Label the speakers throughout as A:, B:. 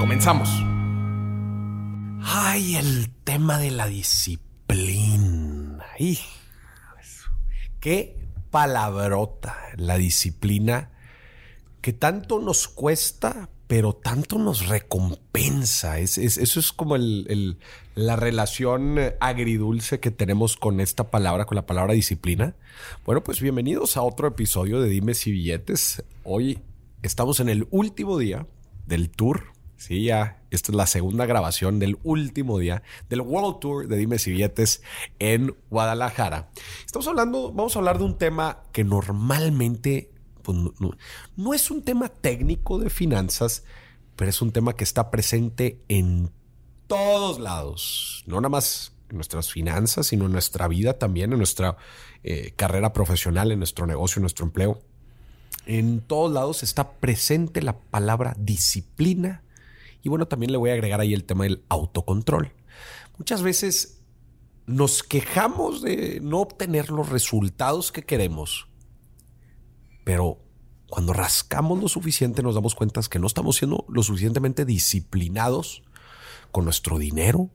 A: Comenzamos. Ay, el tema de la disciplina. Qué palabrota la disciplina que tanto nos cuesta, pero tanto nos recompensa. eso es como la relación agridulce que tenemos con esta palabra, con la palabra disciplina. Bueno, pues bienvenidos a otro episodio de Dimes y Billetes. Hoy estamos en el último día del tour Sí, ya. Esta es la segunda grabación del último día del World Tour de Dimes y Billetes en Guadalajara. Estamos hablando, vamos a hablar de un tema que normalmente pues, no, es un tema técnico de finanzas, pero es un tema que está presente en todos lados. No nada más en nuestras finanzas, sino en nuestra vida también, en nuestra eh, carrera profesional, en nuestro negocio, en nuestro empleo. En todos lados está presente la palabra disciplina y bueno, también le voy a agregar ahí el tema del autocontrol. Muchas veces nos quejamos de no obtener los resultados que queremos, pero cuando rascamos lo suficiente nos damos cuenta que no estamos siendo lo suficientemente disciplinados con nuestro dinero,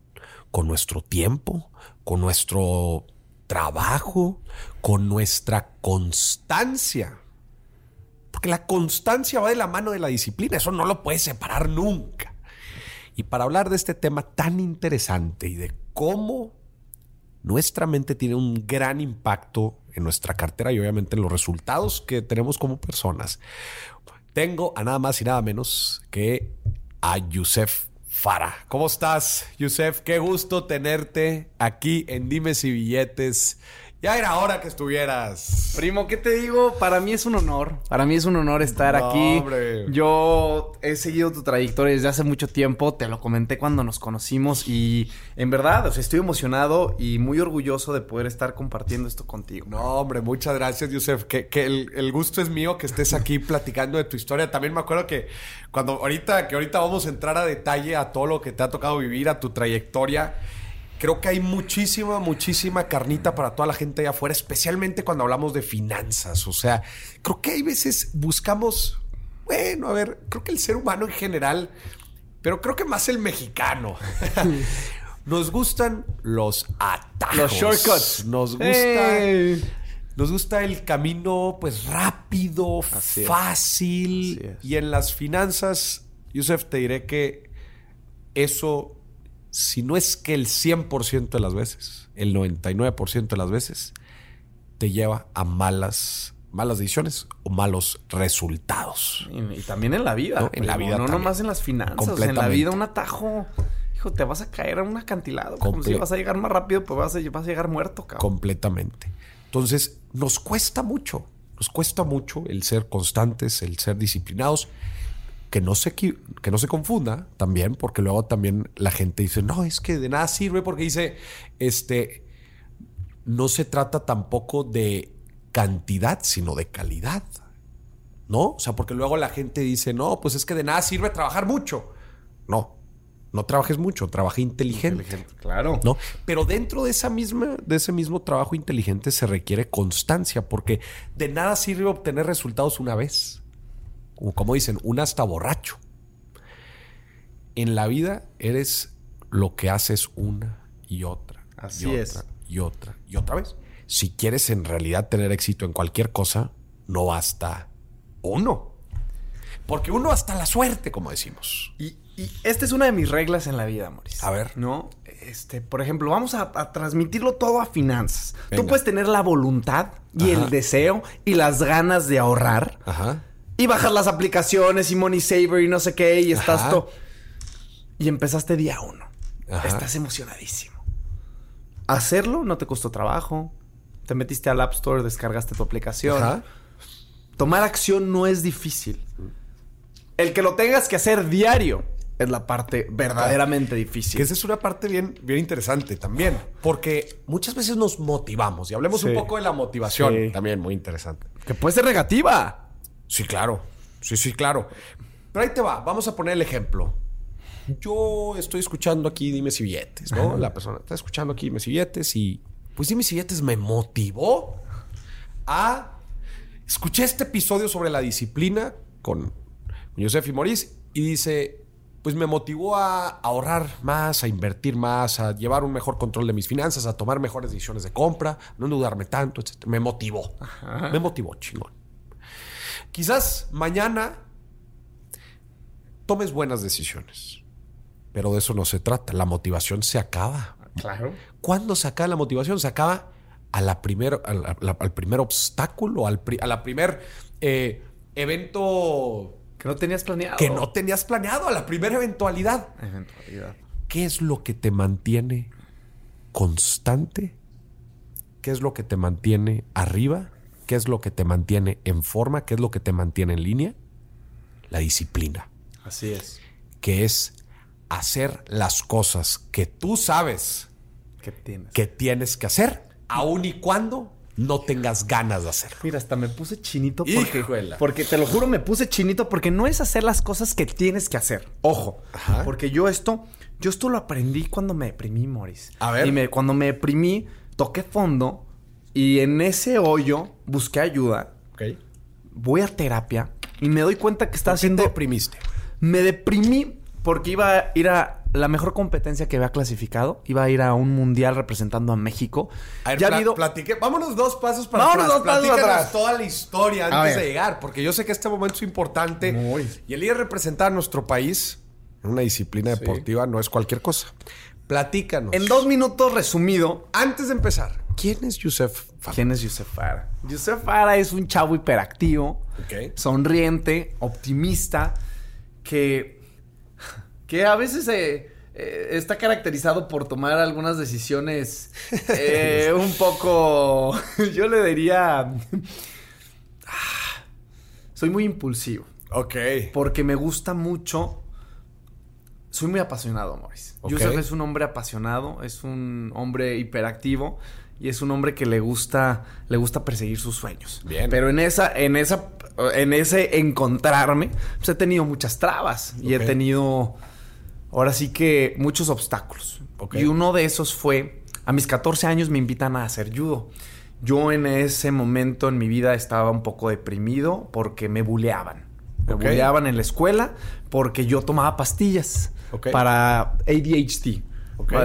A: con nuestro tiempo, con nuestro trabajo, con nuestra constancia. Porque la constancia va de la mano de la disciplina, eso no lo puedes separar nunca. Y para hablar de este tema tan interesante y de cómo nuestra mente tiene un gran impacto en nuestra cartera y obviamente en los resultados que tenemos como personas, tengo a nada más y nada menos que a Yusef Fara. ¿Cómo estás, Yusef? Qué gusto tenerte aquí en Dimes y Billetes. Ya era hora que estuvieras.
B: Primo, ¿qué te digo? Para mí es un honor. Para mí es un honor estar aquí. Yo he seguido tu trayectoria desde hace mucho tiempo. Te lo comenté cuando nos conocimos. Y en verdad, o sea, estoy emocionado y muy orgulloso de poder estar compartiendo esto contigo.
A: No, hombre, muchas gracias, Yusef. Que, el, el, gusto es mío que estés aquí platicando de tu historia. También me acuerdo que cuando ahorita, que ahorita vamos a entrar a detalle a todo lo que te ha tocado vivir, a tu trayectoria creo que hay muchísima, muchísima carnita para toda la gente allá afuera, especialmente cuando hablamos de finanzas. O sea, creo que hay veces buscamos, bueno, a ver, creo que el ser humano en general, pero creo que más el mexicano. Nos gustan los atajos.
B: Los shortcuts.
A: Nos gusta. Nos gusta el camino, pues rápido, fácil. Y en las finanzas, Yusef, te diré que eso si no es que el 100% de las veces, el 99% de las veces, te lleva a malas, malas decisiones o malos resultados.
B: Y, también en la vida.
A: En la vida.
B: No nomás en las finanzas. En la vida un atajo. Hijo, te vas a caer en un acantilado. Como si vas a llegar más rápido, pues vas a, vas a llegar muerto, cabrón.
A: Completamente. Entonces, nos cuesta mucho. Nos cuesta mucho el ser constantes, el ser disciplinados que no se, que no se confunda también, porque luego también la gente dice, no, es que de nada sirve porque dice, este, no se trata tampoco de cantidad, sino de calidad. ¿No? O sea, porque luego la gente dice, no, pues es que de nada sirve trabajar mucho. No, no trabajes mucho, trabaja inteligente. inteligente.
B: Claro.
A: ¿No? Pero dentro de esa misma, de ese mismo trabajo inteligente se requiere constancia, porque de nada sirve obtener resultados una vez como dicen, un hasta borracho. En la vida eres lo que haces una y otra.
B: Así
A: y
B: es.
A: Otra, y otra y otra vez. Si quieres en realidad tener éxito en cualquier cosa, no basta uno. Porque uno hasta la suerte, como decimos.
B: Y, esta es una de mis reglas en la vida, Mauricio.
A: A ver.
B: ¿No? Este, por ejemplo, vamos a, transmitirlo todo a finanzas. Tú puedes tener la voluntad y el deseo y las ganas de ahorrar.
A: Ajá
B: y bajas las aplicaciones y Money Saver y no sé qué y estás todo. Y empezaste día uno. Estás emocionadísimo. Hacerlo no te costó trabajo. Te metiste al App Store, descargaste tu aplicación. Tomar acción no es difícil. El que lo tengas que hacer diario es la parte verdaderamente difícil.
A: Que esa es una parte bien, bien interesante también. Porque muchas veces nos motivamos. Y hablemos un poco de la motivación. También muy interesante.
B: Que puede ser negativa.
A: Sí, claro. Sí, sí, claro. Pero ahí te va. Vamos a poner el ejemplo. Yo estoy escuchando aquí Dime si billetes, ¿no? La persona está escuchando aquí Dime si billetes y pues Dime si billetes me motivó a... Escuché este episodio sobre la disciplina con Josef y Maurice y dice, pues me motivó a ahorrar más, a invertir más, a llevar un mejor control de mis finanzas, a tomar mejores decisiones de compra, no endeudarme tanto, etc. Me motivó. Me motivó, chingón. Quizás mañana tomes buenas decisiones, pero de eso no se trata. La motivación se acaba.
B: Claro.
A: ¿Cuándo se acaba la motivación? Se acaba a la primer, al, primer obstáculo, al a la primer eh, evento
B: que no tenías planeado.
A: Que no tenías planeado a la primera eventualidad.
B: Eventualidad.
A: ¿Qué es lo que te mantiene constante? ¿Qué es lo que te mantiene arriba? ¿Qué es lo que te mantiene en forma? ¿Qué es lo que te mantiene en línea? La disciplina.
B: Así es.
A: Que es hacer las cosas que tú sabes
B: que tienes
A: que, tienes que hacer, aun y cuando no tengas ganas de hacerlo.
B: Mira, hasta me puse chinito porque, porque te lo juro, me puse chinito porque no es hacer las cosas que tienes que hacer. Ojo, porque yo esto, yo esto lo aprendí cuando me deprimí, Morris.
A: A ver.
B: Y me, cuando me deprimí, toqué fondo y en ese hoyo busqué ayuda.
A: Ok.
B: Voy a terapia y me doy cuenta que está haciendo.
A: Te deprimiste?
B: Me deprimí porque iba a ir a la mejor competencia que había clasificado. Iba a ir a un mundial representando a México.
A: ya ha habido... platique. Vámonos dos pasos para
B: Vámonos dos pasos atrás.
A: toda la historia antes de llegar, porque yo sé que este momento es importante. Y el ir a representar a nuestro país en una disciplina deportiva no es cualquier cosa. Platícanos.
B: En dos minutos resumido.
A: Antes de empezar, ¿quién es Yusef
B: Fara? ¿Quién es Yusef Fara? Yusef Fara es un chavo hiperactivo, sonriente, optimista, que que a veces eh, eh, está caracterizado por tomar algunas decisiones eh, un poco, yo le diría, ah, soy muy impulsivo.
A: Ok.
B: Porque me gusta mucho, soy muy apasionado, Maurice. Okay. es un hombre apasionado, es un hombre hiperactivo y es un hombre que le gusta le gusta perseguir sus sueños.
A: Bien.
B: Pero en esa en esa en ese encontrarme, pues he tenido muchas trabas y he tenido ahora sí que muchos obstáculos. Y uno de esos fue, a mis 14 años me invitan a hacer judo. Yo en ese momento en mi vida estaba un poco deprimido porque me buleaban. Me buleaban en la escuela porque yo tomaba pastillas para ADHD.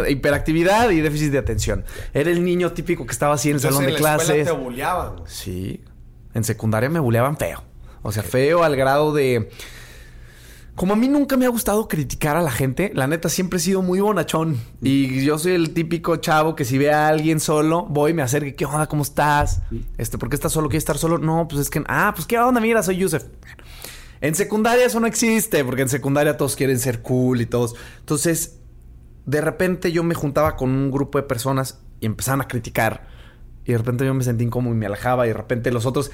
B: Hiperactividad y déficit de atención. Era el niño típico que estaba así en el salón de clases.
A: te buleaban.
B: Sí. En secundaria me buleaban feo. O sea, feo al grado de como a mí nunca me ha gustado criticar a la gente, la neta siempre he sido muy bonachón. Y yo soy el típico chavo que si ve a alguien solo, voy, me acerco, ¿qué onda? ¿Cómo estás? Este, ¿por qué estás solo? ¿Quieres estar solo? No, pues es que, ah, pues qué onda, mira, soy Yusef. En secundaria eso no existe, porque en secundaria todos quieren ser cool y todos. Entonces, de repente yo me juntaba con un grupo de personas y empezaban a criticar. Y de repente yo me sentí incómodo y me alejaba. Y de repente los otros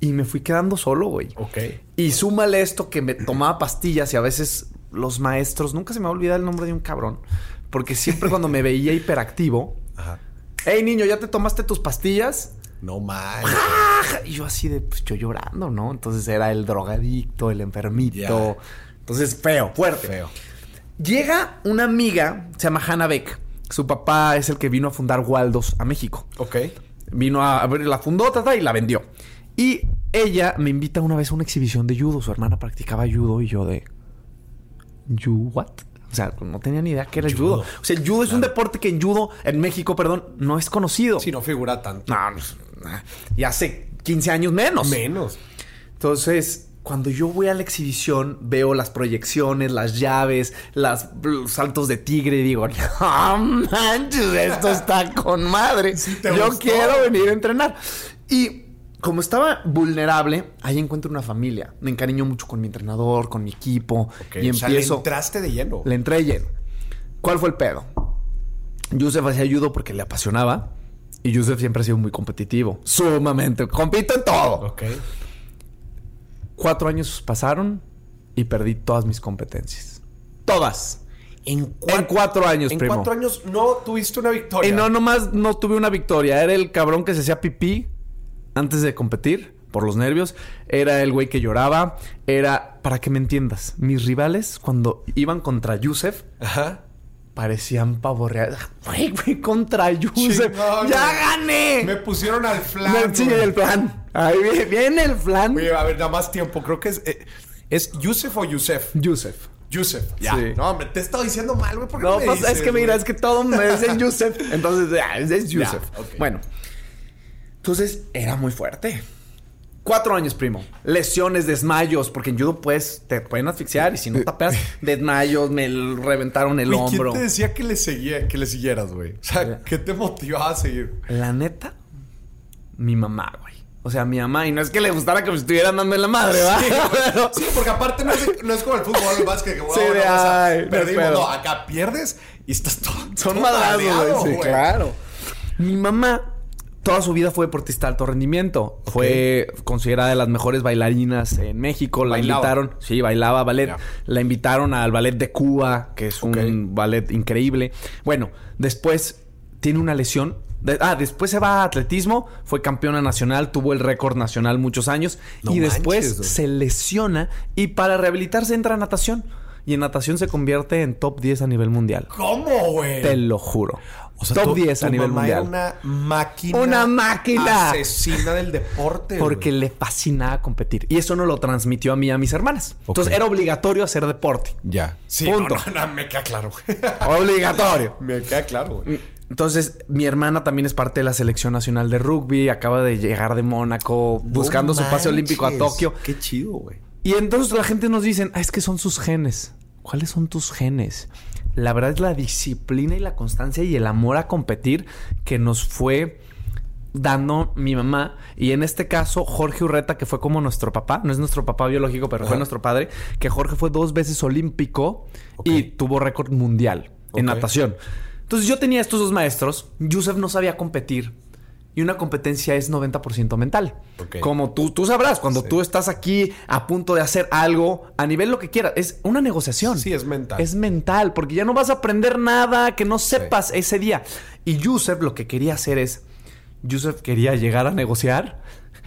B: y me fui quedando solo, güey.
A: Ok.
B: Y súmale esto que me tomaba pastillas y a veces los maestros, nunca se me va a olvidar el nombre de un cabrón. Porque siempre cuando me veía hiperactivo, Ajá. hey niño, ¿ya te tomaste tus pastillas?
A: No mal.
B: Y yo así de, pues yo llorando, ¿no? Entonces era el drogadicto, el enfermito. Entonces, feo, fuerte.
A: Feo.
B: Llega una amiga, se llama Hannah Beck. Su papá es el que vino a fundar Waldos a México.
A: Ok.
B: Vino a, ver, la fundó, tata, y la vendió. Y ella me invita una vez a una exhibición de judo. Su hermana practicaba judo y yo de... ¿You what? O sea, no tenía ni idea que era el judo. O sea, el judo es un deporte que en judo, en México, perdón, no es conocido.
A: Sí, no figura tanto.
B: No, y hace 15 años menos.
A: Menos.
B: Entonces, cuando yo voy a la exhibición, veo las proyecciones, las llaves, las, los saltos de tigre y digo, no manches, esto está con madre. yo quiero venir a entrenar. Y como estaba vulnerable, ahí encuentro una familia. Me encariño mucho con mi entrenador, con mi equipo. Y empiezo.
A: le entraste de lleno.
B: Le entré de lleno. ¿Cuál fue el pedo? Yusef hacía ayudo porque le apasionaba. Y Yusef siempre ha sido muy competitivo. Sumamente. Compito en todo.
A: Ok.
B: Cuatro años pasaron. y perdí todas mis competencias. Todas. En, cuatro años,
A: en
B: primo.
A: cuatro años no tuviste una victoria.
B: Y no, nomás no tuve una victoria. Era el cabrón que se hacía pipí antes de competir por los nervios. Era el güey que lloraba. Era, para que me entiendas, mis rivales cuando iban contra Yusef,
A: Ajá.
B: parecían pavorreados. Güey, güey, contra Yusef. ¡Ya gané!
A: Me pusieron al flan.
B: Me- sí, el plan. Ahí viene, viene el plan.
A: Oye, a ver, nada más tiempo. Creo que es. eh, ¿Es Yusef o Yusef?
B: Yusef.
A: Yusef. Ya.
B: Sí.
A: No, hombre, te he estado diciendo mal, güey. ¿Por qué
B: No,
A: me
B: pues es
A: dices,
B: que mira, es que todo me dicen Yusef. Entonces, ya, es, es
A: Ya,
B: Yusef.
A: ok.
B: Bueno. Entonces, era muy fuerte. Cuatro años, primo. Lesiones, desmayos, porque en judo pues te pueden asfixiar y si no tapeas, desmayos, me reventaron el hombro.
A: ¿Quién te decía que le, seguía, que le siguieras, güey? O sea, ¿qué te motivaba a seguir?
B: La neta, mi mamá, güey. O sea, mi mamá, y no es que le gustara que me estuvieran dando en la madre, ¿va?
A: Sí,
B: Pero-
A: Sí, porque aparte no es, no es como el fútbol, el básquet, que
B: Sí, de, ay, no
A: perdimos. No, acá pierdes y estás todo.
B: Son madrazos, güey. Sí, claro. Mi mamá toda su vida fue deportista de alto rendimiento. Fue considerada de las mejores bailarinas en México. La
A: Bailaba.
B: invitaron, sí, bailaba ballet. La invitaron al ballet de Cuba, que es un ballet increíble. Bueno, después tiene una lesión. De- ah, después se va a atletismo, fue campeona nacional, tuvo el récord nacional muchos años
A: No
B: y después se lesiona y para rehabilitarse entra a natación y en natación se convierte en top 10 a nivel mundial.
A: ¿Cómo, güey?
B: Te lo juro.
A: O sea,
B: top
A: tu-
B: 10 a
A: tu
B: nivel
A: mamá
B: mundial.
A: Era una máquina.
B: Una máquina.
A: Asesina del deporte.
B: Porque le fascinaba competir. Y eso no lo transmitió a mí y a mis hermanas. Entonces era obligatorio hacer deporte.
A: Ya. Sí,
B: Punto.
A: No, no, no, me queda claro.
B: Obligatorio.
A: me queda claro, güey.
B: Entonces, mi hermana también es parte de la selección nacional de rugby. Acaba de llegar de Mónaco buscando su pase olímpico a. Tokio.
A: Qué chido, güey.
B: Y entonces la gente nos dice, ah, es que son sus genes. ¿Cuáles son tus genes? La verdad es la disciplina y la constancia y el amor a competir que nos fue dando mi mamá. Y en este caso, Jorge Urreta, que fue como nuestro papá, no es nuestro papá biológico, pero fue nuestro padre, que Jorge fue dos veces olímpico y tuvo récord mundial en natación. Entonces yo tenía estos dos maestros. Yusef no sabía competir. Y una competencia es 90% mental. Como tú, tú sabrás, cuando
A: Sí.
B: tú estás aquí a punto de hacer algo, a nivel lo que quieras, es una negociación.
A: Sí, es mental.
B: Es mental, porque ya no vas a aprender nada que no sepas ese día. Y Yusef lo que quería hacer es, Yusef quería llegar a negociar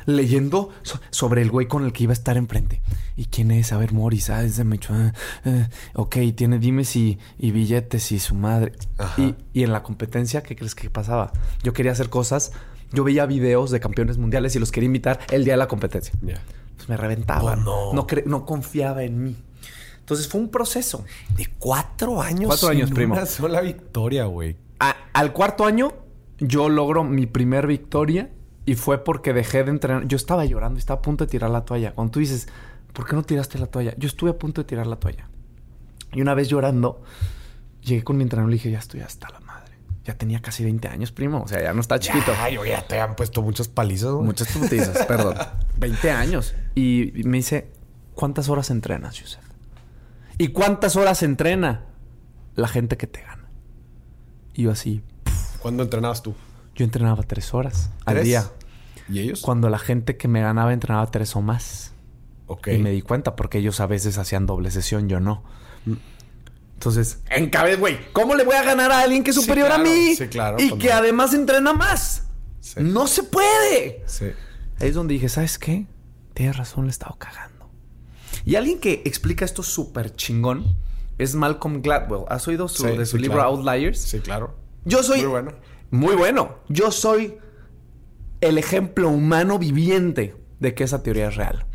B: leyendo so- sobre el güey con el que iba a estar enfrente. ¿Y quién es? A ver, Morris. Ah, es de Michoacán. Eh, ok, tiene dimes y, y billetes y su madre. Y, y en la competencia, ¿qué crees que pasaba? Yo quería hacer cosas. Yo veía videos de campeones mundiales y los quería invitar el día de la competencia.
A: Ya.
B: Pues me reventaban.
A: Oh, no.
B: No, no confiaba en mí. Entonces fue un proceso.
A: De cuatro años.
B: Cuatro años,
A: sin
B: primo.
A: Una sola victoria, güey.
B: Al cuarto año, yo logro mi primer victoria y fue porque dejé de entrenar. Yo estaba llorando, estaba a punto de tirar la toalla. Cuando tú dices, ¿por qué no tiraste la toalla? Yo estuve a punto de tirar la toalla. Y una vez llorando, llegué con mi entrenador y le dije, ya estoy hasta la madre. Ya tenía casi 20 años, primo. O sea, ya no está chiquito.
A: Ay, oye, ya te han puesto muchas palizas, güey.
B: Muchas putizas, perdón. 20 años. Y me dice, ¿cuántas horas entrenas, Yusef? ¿Y cuántas horas entrena la gente que te gana? Y yo así,
A: ¿Cuándo entrenabas tú?
B: Yo entrenaba tres horas al día.
A: ¿Y ellos?
B: Cuando la gente que me ganaba entrenaba tres o más.
A: Ok.
B: Y me di cuenta porque ellos a veces hacían doble sesión, yo no. Entonces, en cabeza, güey, ¿cómo le voy a ganar a alguien que es
A: Sí,
B: superior
A: claro,
B: a mí?
A: sí, claro,
B: Y
A: pues
B: que además entrena más.
A: Sí.
B: No se puede.
A: Sí.
B: Ahí es donde dije, ¿sabes qué? Tienes razón, le he estado cagando. Y alguien que explica esto súper chingón es Malcolm Gladwell. ¿Has oído su- de libro
A: claro.
B: Outliers?
A: Sí, claro.
B: Yo soy...
A: Muy bueno.
B: Muy bueno. Yo soy el ejemplo humano viviente de que esa teoría es real.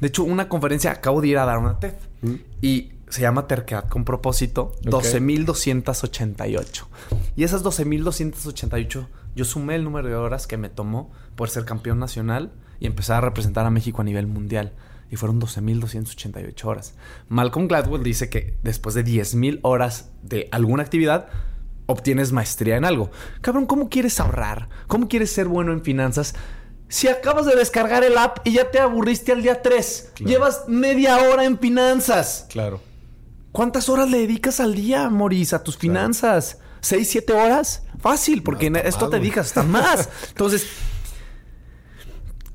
B: De hecho, una conferencia, acabo de ir a dar una TED.
A: Mm.
B: Y se llama Terquedad con propósito, 12.288. Y esas 12.288, yo sumé el número de horas que me tomó por ser campeón nacional y empezar a representar a México a nivel mundial. Y fueron 12.288 horas. Malcolm Gladwell dice que después de 10.000 horas de alguna actividad, obtienes maestría en algo. Cabrón, ¿cómo quieres ahorrar? ¿Cómo quieres ser bueno en finanzas? Si acabas de descargar el app y ya te aburriste al día 3,
A: Claro.
B: llevas media hora en finanzas.
A: Claro.
B: ¿Cuántas horas le dedicas al día, Moris, a tus finanzas? ¿Seis, siete horas? Fácil, porque
A: No,
B: en
A: está
B: esto te dedicas hasta más. Entonces,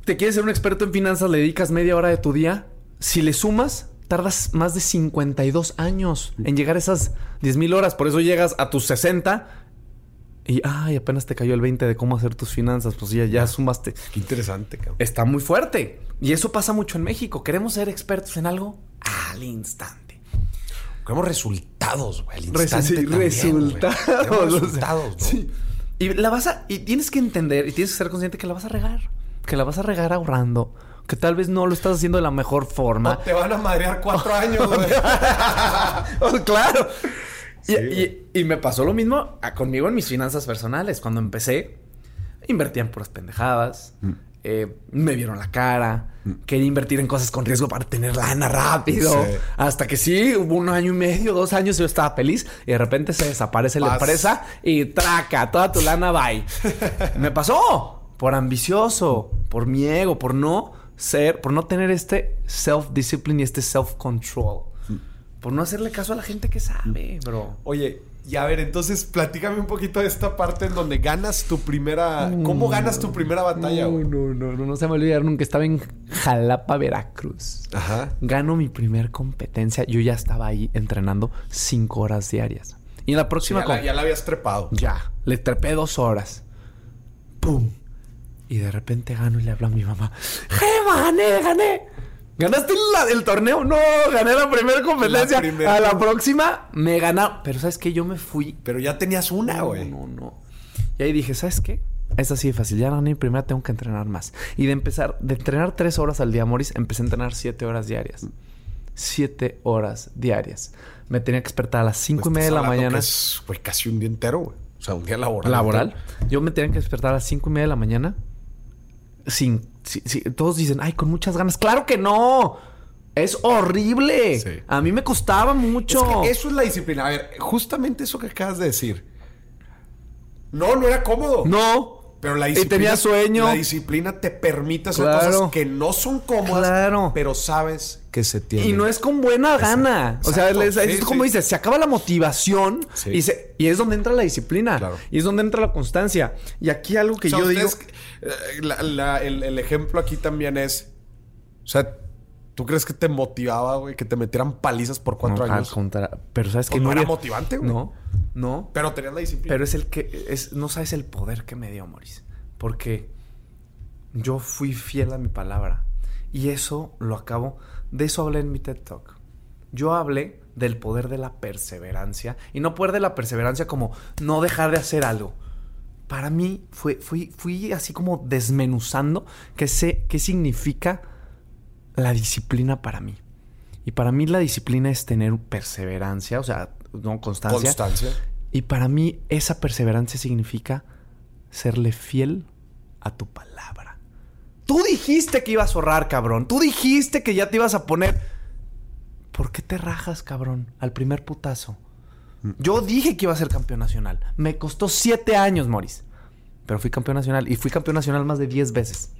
B: ¿te quieres ser un experto en finanzas? ¿Le dedicas media hora de tu día? Si le sumas, tardas más de 52 años en llegar a esas 10 mil horas. Por eso llegas a tus 60 y, ay, apenas te cayó el 20 de cómo hacer tus finanzas. Pues ya, ya sumaste.
A: Qué interesante, cabrón.
B: Está muy fuerte. Y eso pasa mucho en México. Queremos ser expertos en algo al instante.
A: Queremos resultados, güey. Al instante.
B: sí, resultados.
A: Queremos resultados, ¿no?
B: Sí. Y la vas a. Y tienes que entender y tienes que ser consciente que la vas a regar. Que la vas a regar ahorrando. Que tal vez no lo estás haciendo de la mejor forma.
A: Te van a madrear cuatro años, güey.
B: Oh, claro. Y, y- y me pasó lo mismo a- conmigo en mis finanzas personales. Cuando empecé, invertía en puras pendejadas. eh, me vieron la cara. Quería invertir en cosas con riesgo para tener lana rápido.
A: Sí.
B: Hasta que sí, hubo un año y medio, dos años, yo estaba feliz. Y de repente se desaparece la empresa y traca, toda tu lana bye. me pasó. Por ambicioso, por mi ego, por no ser, por no tener este self-discipline y este self-control. Por no hacerle caso a la gente que sabe, bro.
A: Oye, y a ver, entonces platícame un poquito de esta parte en donde ganas tu primera. ¿Cómo ganas tu primera batalla,
B: No, no, no, no, no se me olvidar nunca. Estaba en Jalapa, Veracruz.
A: Ajá.
B: Gano mi primer competencia. Yo ya estaba ahí entrenando cinco horas diarias. Y en la próxima...
A: Ya la, ya la habías trepado.
B: Ya, le trepé dos horas. ¡Pum! Y de repente gano y le hablo a mi mamá. ¡Jeva, gané, gané! ¿Ganaste la- el torneo? No, gané la primera competencia.
A: La primera.
B: A la próxima me ganaron. Pero ¿sabes qué? Yo me fui.
A: Pero ya tenías una, güey.
B: No, no, no. Y ahí dije, ¿sabes qué? Es así de fácil. Ya gané mi primera, tengo que entrenar más. Y de empezar, de entrenar tres horas al día, Moris, empecé a entrenar siete horas diarias. Siete horas diarias. Me tenía que despertar a las cinco y
A: Pues
B: media de la mañana.
A: que es, güey, casi un día entero, güey. O sea, un día laboral.
B: laboral. Yo me tenía que despertar a las cinco y media de la mañana. Sin, si- si- todos dicen, ay, con muchas ganas. ¡Claro que no! Es horrible.
A: Sí.
B: A mí me costaba mucho.
A: Es que eso es la disciplina. A ver, justamente eso que acabas de decir. No, no era cómodo.
B: No.
A: Pero la
B: Y
A: disciplina.
B: tenía sueño.
A: La disciplina te permite hacer
B: Claro.
A: cosas que no son cómodas.
B: Claro.
A: Pero sabes que se tienen.
B: Y no es con buena gana. O sea, es, como
A: sí.
B: dices, se acaba la motivación
A: Sí.
B: y, se- y es donde entra la disciplina.
A: Claro.
B: Y es donde entra la constancia. Y aquí algo que
A: O sea,
B: yo digo...
A: eh, la- la- el, el ejemplo aquí también es. O sea, ¿tú crees que te motivaba, güey, que te metieran palizas por cuatro
B: No, al
A: años?
B: contra- Pero sabes que
A: no era motivante, güey.
B: No, no.
A: Pero tenías la disciplina.
B: Pero es el que... Es, no sabes el poder que me dio, Maurice. Porque yo fui fiel a mi palabra. Y eso lo acabo... De eso hablé en mi TED Talk. Yo hablé del poder de la perseverancia. Y no poder de la perseverancia como no dejar de hacer algo. Para mí fue, fui, fui así como desmenuzando qué, sé, qué significa la disciplina para mí. Y para mí la disciplina es tener perseverancia, o sea, no constancia.
A: Constancia.
B: Y para mí esa perseverancia significa serle fiel a tu palabra. Tú dijiste que ibas a ahorrar, cabrón. Tú dijiste que ya te ibas a poner... ¿Por qué te rajas, cabrón? Al primer putazo. Yo dije que iba a ser campeón nacional. Me costó siete años, Moris. Pero fui campeón nacional. Y fui campeón nacional más de diez veces.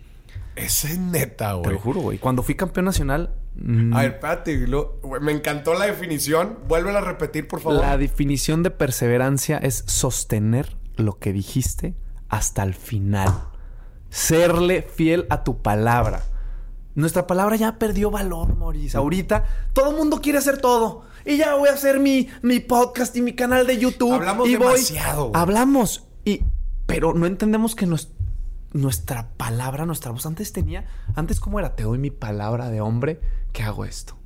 A: Ese es neta,
B: Te
A: güey.
B: lo juro, güey. Cuando fui campeón nacional... mm,
A: A ver, espérate. lo- me encantó la definición. Vuélvela a repetir, por favor.
B: La definición de perseverancia es sostener lo que dijiste hasta el final. Serle fiel a tu palabra. Nuestra palabra ya perdió valor, Maurice. Ahorita todo el mundo quiere hacer todo. Y ya voy a hacer mi, mi podcast y mi canal de YouTube.
A: Hablamos
B: y
A: demasiado.
B: Hablamos. Y, pero no entendemos que nos- nuestra palabra, nuestra voz antes tenía. Antes, ¿cómo era? Te doy mi palabra de hombre que hago esto.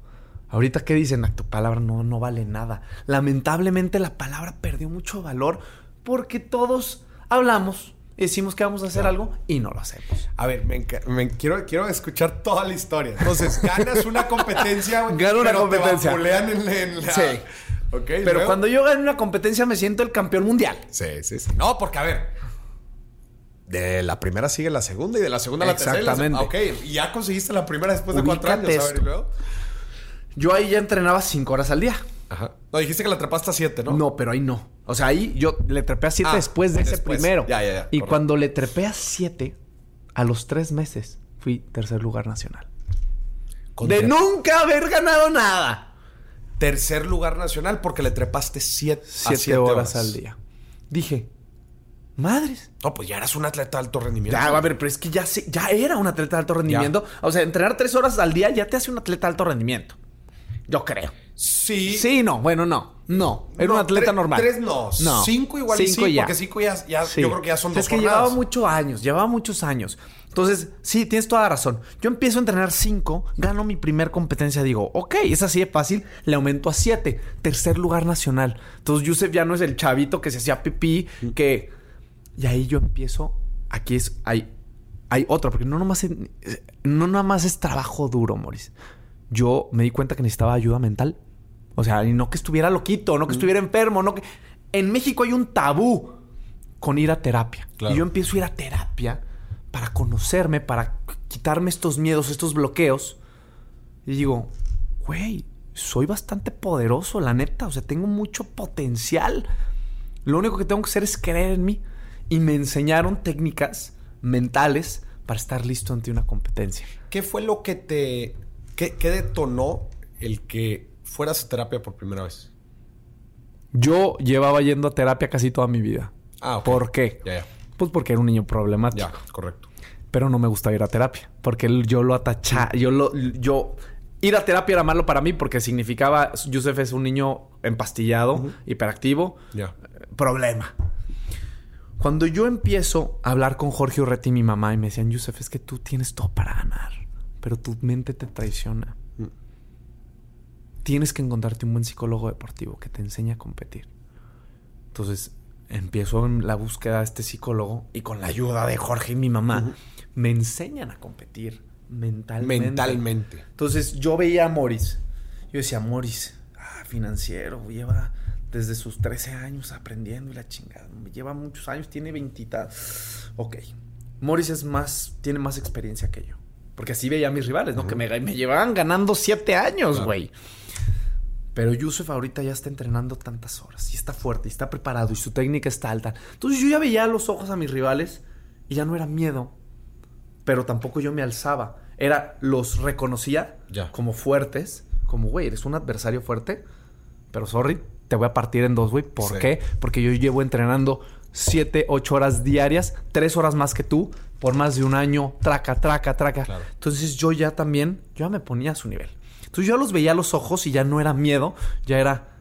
B: Ahorita, ¿qué dicen? "Ah, Tu palabra no, no vale nada. Lamentablemente, la palabra perdió mucho valor porque todos hablamos, decimos que vamos a hacer algo y no lo hacemos.
A: A ver, me quiero, quiero escuchar toda la historia. Entonces, ganas una competencia.
B: Gano una
A: pero
B: competencia.
A: Te en, la- en la...
B: Sí.
A: Ok,
B: Pero
A: luego.
B: cuando yo gano una competencia, me siento el campeón mundial.
A: Sí, sí, sí. No, porque a ver. De la primera sigue la segunda y de la segunda la tercera.
B: Exactamente.
A: Ok, y ya conseguiste la primera después de cuatro años. A ver,
B: esto.
A: y luego.
B: Yo ahí ya entrenaba cinco horas al día.
A: Ajá. No, dijiste que la trepaste a siete, ¿no?
B: ¿no? pero ahí no. O sea, ahí yo le trepé a siete
A: Ah,
B: después de ese primero.
A: Ya, ya, ya,
B: Y
A: correcto.
B: cuando le trepé a siete, a los tres meses, fui tercer lugar nacional.
A: Contra-
B: De nunca haber ganado nada.
A: Tercer lugar nacional porque le trepaste siete, a
B: Siete,
A: siete
B: horas, al día. Dije, madres.
A: No, pues ya eras un atleta de alto rendimiento.
B: Ya, a ver, pero es que ya, se- ya era un atleta de alto rendimiento. O sea, entrenar tres horas al día ya te hace un atleta de alto rendimiento. Yo creo.
A: Sí.
B: Sí, no. Bueno, no. No. Era un atleta normal.
A: Tres no. no. Cinco igual cinco sí, ya. porque cinco ya, ya yo creo que ya son dos
B: Es que llevaba muchos años. Llevaba muchos años. Entonces, sí, tienes toda la razón. Yo empiezo a entrenar cinco, gano mi primer competencia, digo, ok, es así de fácil, le aumento a siete. Tercer lugar nacional. Entonces, Yusef ya no es el chavito que se hacía pipí, que... Y ahí yo empiezo, aquí es, hay, hay otra, porque no nomás, es, no nomás es trabajo duro, Moris. Yo me di cuenta que necesitaba ayuda mental. O sea, y no que estuviera loquito, no que estuviera enfermo, no que... En México hay un tabú con ir a terapia. Y yo empiezo a ir a terapia para conocerme, para quitarme estos miedos, estos bloqueos. Y digo, güey, soy bastante poderoso, la neta. O sea, tengo mucho potencial. Lo único que tengo que hacer es creer en mí. Y me enseñaron técnicas mentales para estar listo ante una competencia.
A: ¿Qué fue lo que te... ¿Qué, detonó el que fueras a terapia por primera vez?
B: Yo llevaba yendo a terapia casi toda mi vida. Ah, ¿Por qué? Ya, ya. Pues porque era un niño problemático.
A: Ya, correcto.
B: Pero no me gustaba ir a terapia. Porque yo lo atachaba. Yo lo. Yo. Ir a terapia era malo para mí porque significaba. Yusef es un niño empastillado, hiperactivo. Ya. Problema. Cuando yo empiezo a hablar con Jorge Urreti y mi mamá y me decían, Yusef, es que tú tienes todo para ganar, pero tu mente te traiciona. Mm. Tienes que encontrarte un buen psicólogo deportivo que te enseñe a competir. Entonces, empiezo en la búsqueda de este psicólogo y con la ayuda de Jorge y mi mamá, me enseñan a competir mentalmente.
A: Mentalmente.
B: Entonces yo veía a Morris. Yo decía, Morris, ah, financiero, lleva desde sus 13 años aprendiendo y la chingada. Lleva muchos años, tiene 20. Ok. Morris es más, tiene más experiencia que yo. Porque así veía a mis rivales, ¿no? Que me, me, llevaban ganando 7 años, güey. Pero Yusuf ahorita ya está entrenando tantas horas y está fuerte y está preparado y su técnica está alta. Entonces yo ya veía los ojos a mis rivales y ya no era miedo, pero tampoco yo me alzaba. Era, los reconocía como fuertes, como, güey, eres un adversario fuerte, pero sorry, te voy a partir en dos, güey. ¿Por qué? Porque yo llevo entrenando 7, 8 horas diarias, 3 horas más que tú, por más de un año, traca, traca, traca. Entonces yo ya también, yo ya me ponía a su nivel. Entonces yo los veía a los ojos y ya no era miedo, ya era,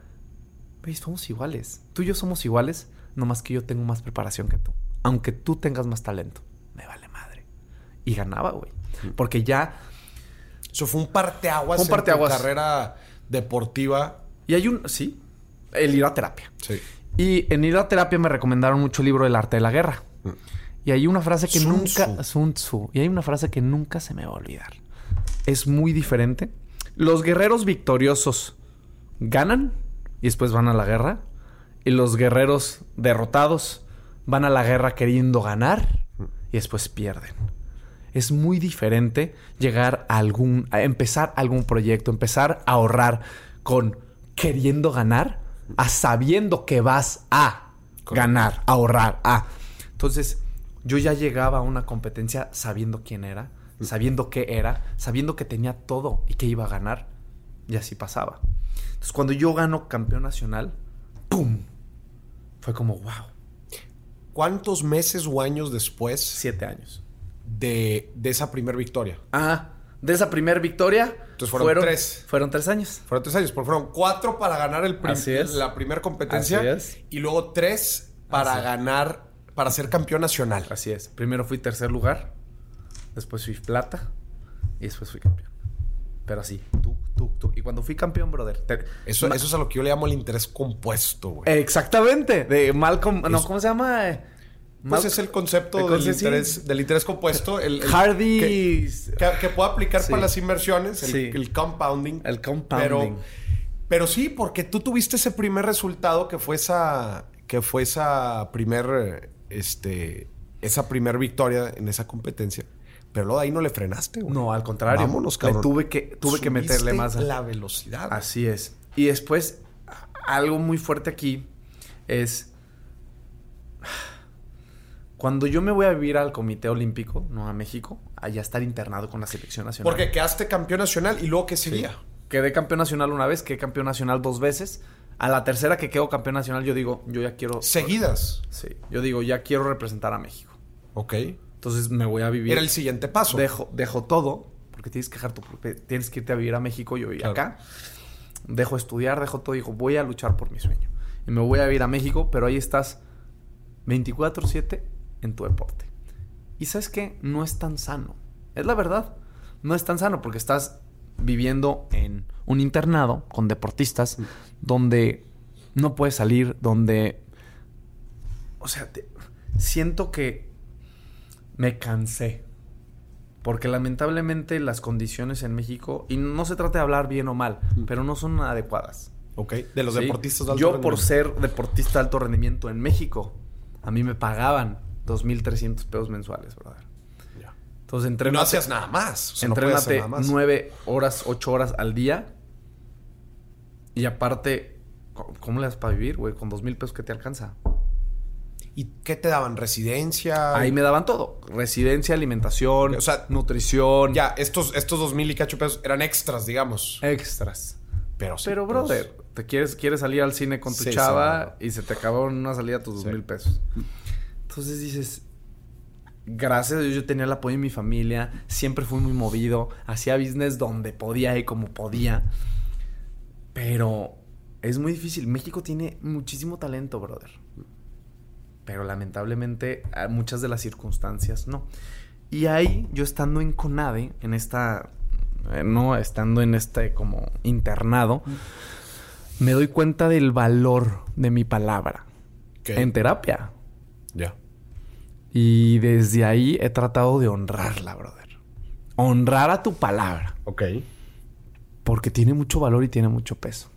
B: veis, somos iguales. Tú y yo somos iguales, nomás que yo tengo más preparación que tú. Aunque tú tengas más talento, me vale madre. Y ganaba, güey. Porque ya...
A: Eso fue un parteaguas, un parteaguas. en tu carrera deportiva.
B: Y hay un... Sí, el ir a terapia. Sí. Y en ir a terapia me recomendaron mucho el libro El arte de la guerra. Mm. Y hay una frase que nunca... Sun Tzu. Y hay una frase que nunca se me va a olvidar. Es muy diferente los guerreros victoriosos ganan y después van a la guerra. Y los guerreros derrotados van a la guerra queriendo ganar y después pierden. Es muy diferente llegar a algún, a empezar algún proyecto, empezar a ahorrar con queriendo ganar a sabiendo que vas a ganar, ahorrar, a. Entonces, yo ya llegaba a una competencia sabiendo quién era, sabiendo qué era, sabiendo que tenía todo y que iba a ganar. Y así pasaba. Entonces, cuando yo gano campeón nacional, ¡pum! Fue como, wow.
A: ¿Cuántos meses o años después?
B: Siete años.
A: De, esa primera victoria.
B: Ah, de esa primera victoria.
A: Entonces fueron, tres.
B: Fueron tres años.
A: Fueron tres años, porque fueron cuatro para ganar el la primera competencia. Así es. Y luego tres para ganar, para ser campeón nacional.
B: Así es. Primero fui tercer lugar después fui plata y después fui campeón. Pero así, tú, tú, tú. Y cuando fui campeón, brother.
A: eso, eso es a lo que yo le llamo el interés compuesto, güey.
B: Exactamente. De Malcolm. No, ¿cómo se llama?
A: Pues es el concepto del, interés, del interés compuesto. El,
B: Hardy.
A: Que, que, puedo aplicar para las inversiones. El, el, compounding.
B: El compounding.
A: Pero, pero sí, porque tú tuviste ese primer resultado que fue esa. Que fue esa primer. Este. Esa primer victoria en esa competencia. Pero luego de ahí no le frenaste, güey.
B: No, al contrario.
A: Vámonos, cabrón.
B: tuve que, tuve que meterle más.
A: la velocidad.
B: Así es. Y después, algo muy fuerte aquí es... Cuando yo me voy a vivir al Comité Olímpico, no a México, allá estar internado con la selección nacional.
A: Porque quedaste campeón nacional y luego qué sería.
B: Quedé campeón nacional una vez, quedé campeón nacional dos veces. A la tercera que quedo campeón nacional, yo digo, yo ya quiero.
A: ¿Seguidas?
B: Sí. Yo digo, ya quiero representar a México.
A: Ok.
B: Entonces me voy a vivir.
A: Era el siguiente paso.
B: Dejo, dejo todo, porque tienes que dejar tu, tienes que irte a vivir a México, yo vivía acá. dejo estudiar, dejo todo, digo, voy a luchar por mi sueño. Y me voy a ir a México, pero ahí estás 24/7 en tu deporte. Y sabes qué, no es tan sano. Es la verdad. No es tan sano porque estás viviendo en un internado con deportistas mm. donde no puedes salir, donde... O sea, siento que me cansé. Porque lamentablemente las condiciones en México, y no se trata de hablar bien o mal, mm. pero no son adecuadas.
A: Ok, de los deportistas
B: de alto Yo por ser deportista de alto rendimiento en México, a mí me pagaban 2.300 pesos mensuales, brother. Ya. Entonces entrénate...
A: No hacías nada más.
B: O sea, entrénate nueve horas, ocho horas al día. Y aparte, ¿cómo le das para vivir, güey? Con dos mil pesos que te alcanza.
A: ¿Y qué te daban? ¿Residencia?
B: Ahí me daban todo. Residencia, alimentación, o sea, nutrición.
A: Ya, estos, estos dos mil y cacho pesos eran extras, digamos.
B: Extras. Pero sí. Pero, brother, te quieres, quieres salir al cine con tu chava y se te acabó en una salida tus dos mil pesos. Entonces dices, gracias a Dios yo tenía el apoyo de mi familia, siempre fui muy movido, hacía business donde podía y como podía. Pero es muy difícil. México tiene muchísimo talento, brother. Pero lamentablemente muchas de las circunstancias no. Y ahí yo estando en CONADE, en esta, eh, no, estando en este como internado, me doy cuenta del valor de mi palabra. En terapia.
A: Ya.
B: Y desde ahí he tratado de honrarla, brother. Honrar a tu palabra.
A: Ok.
B: Porque tiene mucho valor y tiene mucho peso.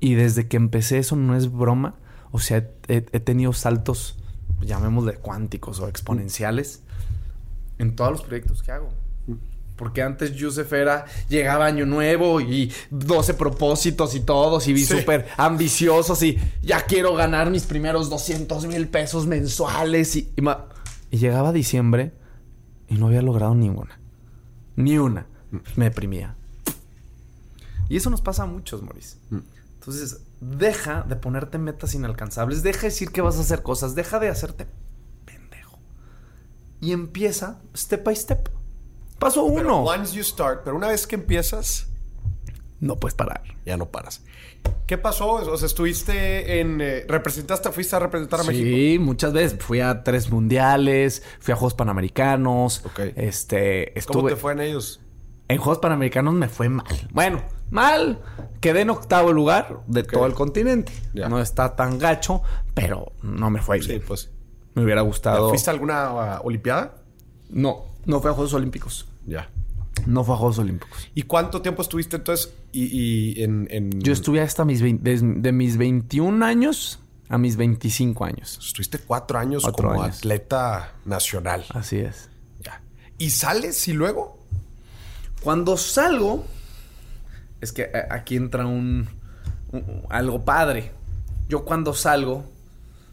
B: Y desde que empecé eso no es broma. O sea, he, tenido saltos, llamémosle cuánticos o exponenciales, en todos los proyectos que hago. Porque antes Yusef era, llegaba año nuevo y 12 propósitos y todos y vi súper ambiciosos y ya quiero ganar mis primeros 200 mil pesos mensuales y, y, llegaba diciembre y no había logrado ninguna. Ni una. Me deprimía. Y eso nos pasa a muchos, Maurice. Mm. Entonces, deja de ponerte metas inalcanzables, deja de decir que vas a hacer cosas, deja de hacerte pendejo. Y empieza step by step. Paso uno. Pero
A: once you start, pero una vez que empiezas,
B: no puedes parar.
A: Ya no paras. ¿Qué pasó? O sea, estuviste en. Eh, ¿Representaste, fuiste a representar a México?
B: Sí, muchas veces. Fui a tres mundiales, fui a Juegos Panamericanos. Ok. Este.
A: Estuve... ¿Cómo te fue en ellos?
B: En Juegos Panamericanos me fue mal. Bueno, mal. Quedé en octavo lugar de todo el continente. No está tan gacho, pero no me fue bien. Sí, pues. Me hubiera gustado.
A: ¿Fuiste a alguna uh, Olimpiada?
B: No, no fue a Juegos Olímpicos.
A: Ya.
B: No fue a Juegos Olímpicos.
A: ¿Y cuánto tiempo estuviste entonces? Y, en,
B: Yo estuve hasta mis de, mis 21 años a mis 25 años.
A: Estuviste cuatro años como atleta nacional.
B: Así es.
A: Ya. ¿Y sales y luego?
B: Cuando salgo, es que aquí entra un, algo padre. Yo cuando salgo,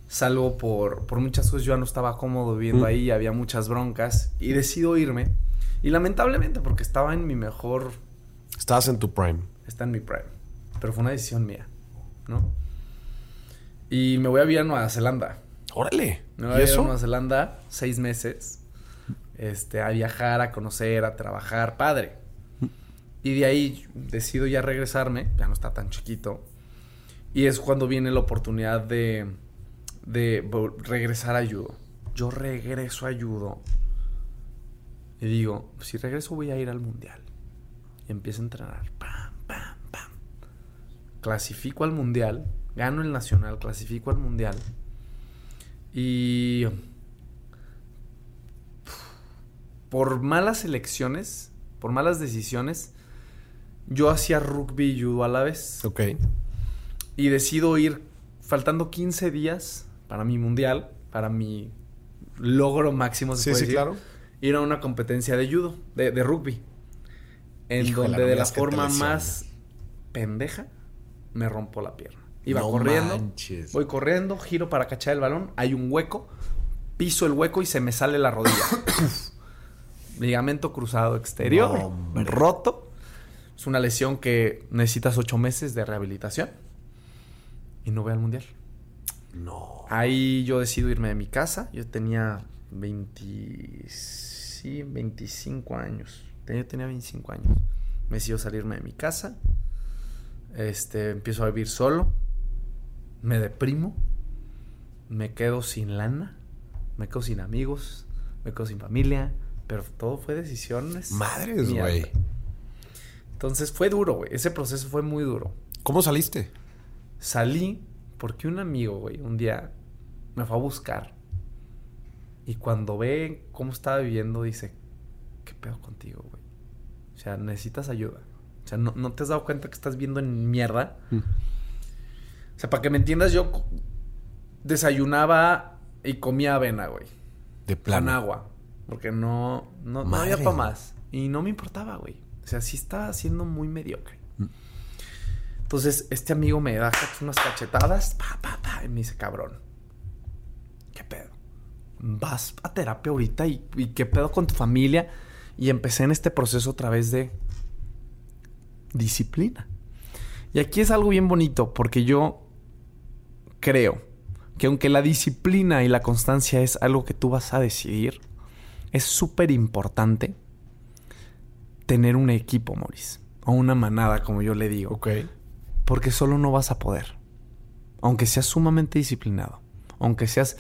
B: salgo por, por muchas cosas. Yo ya no estaba cómodo viviendo ahí, había muchas broncas y decido irme. Y lamentablemente, porque estaba en mi mejor.
A: Estabas en tu prime.
B: Está en mi prime. Pero fue una decisión mía, ¿no? Y me voy a vivir a Nueva Zelanda.
A: Órale.
B: Me voy a vivir a Nueva Zelanda seis meses. Este, a viajar, a conocer, a trabajar. Padre. Y de ahí decido ya regresarme, ya no está tan chiquito. Y es cuando viene la oportunidad de, de regresar a judo. Yo regreso a judo. Y digo, si regreso voy a ir al mundial. Y empiezo a entrenar. Pam, pam, pam. Clasifico al mundial. Gano el nacional, clasifico al mundial. Y por malas elecciones, por malas decisiones, yo hacía rugby y judo a la vez.
A: Ok.
B: Y decido ir, faltando 15 días para mi mundial, para mi logro máximo,
A: sí, sí, claro.
B: Ir a una competencia de judo, de, rugby. En donde de la forma más pendeja me rompo la pierna. Iba corriendo, voy corriendo, giro para cachar el balón, hay un hueco, piso el hueco y se me sale la rodilla. Ligamento cruzado exterior, roto es una lesión que necesitas ocho meses de rehabilitación. Y no voy al mundial.
A: No.
B: Ahí yo decido irme de mi casa. Yo tenía 20... Sí, 25 años. Yo tenía 25 años. Me decido salirme de mi casa. Este, empiezo a vivir solo. Me deprimo. Me quedo sin lana. Me quedo sin amigos. Me quedo sin familia. Pero todo fue decisiones.
A: Madres, güey.
B: Entonces fue duro, güey. Ese proceso fue muy duro.
A: ¿Cómo saliste?
B: Salí porque un amigo, güey, un día me fue a buscar. Y cuando ve cómo estaba viviendo, dice, ¿qué pedo contigo, güey? O sea, necesitas ayuda. O sea, ¿no, te has dado cuenta que estás viendo en mierda? Mm. O sea, para que me entiendas, yo desayunaba y comía avena, güey.
A: De plano.
B: Con agua. Porque no, no, no había para más. Y no me importaba, güey. O sea, sí estaba siendo muy mediocre. Mm. Entonces, este amigo me da unas cachetadas, pa, pa, pa, y me dice, cabrón, ¿qué pedo? Vas a terapia ahorita y, qué pedo con tu familia. Y empecé en este proceso a través de disciplina. Y aquí es algo bien bonito, porque yo creo que aunque la disciplina y la constancia es algo que tú vas a decidir, es súper importante tener un equipo, Maurice. O una manada, como yo le digo.
A: Ok.
B: Porque solo no vas a poder. Aunque seas sumamente disciplinado. Aunque seas...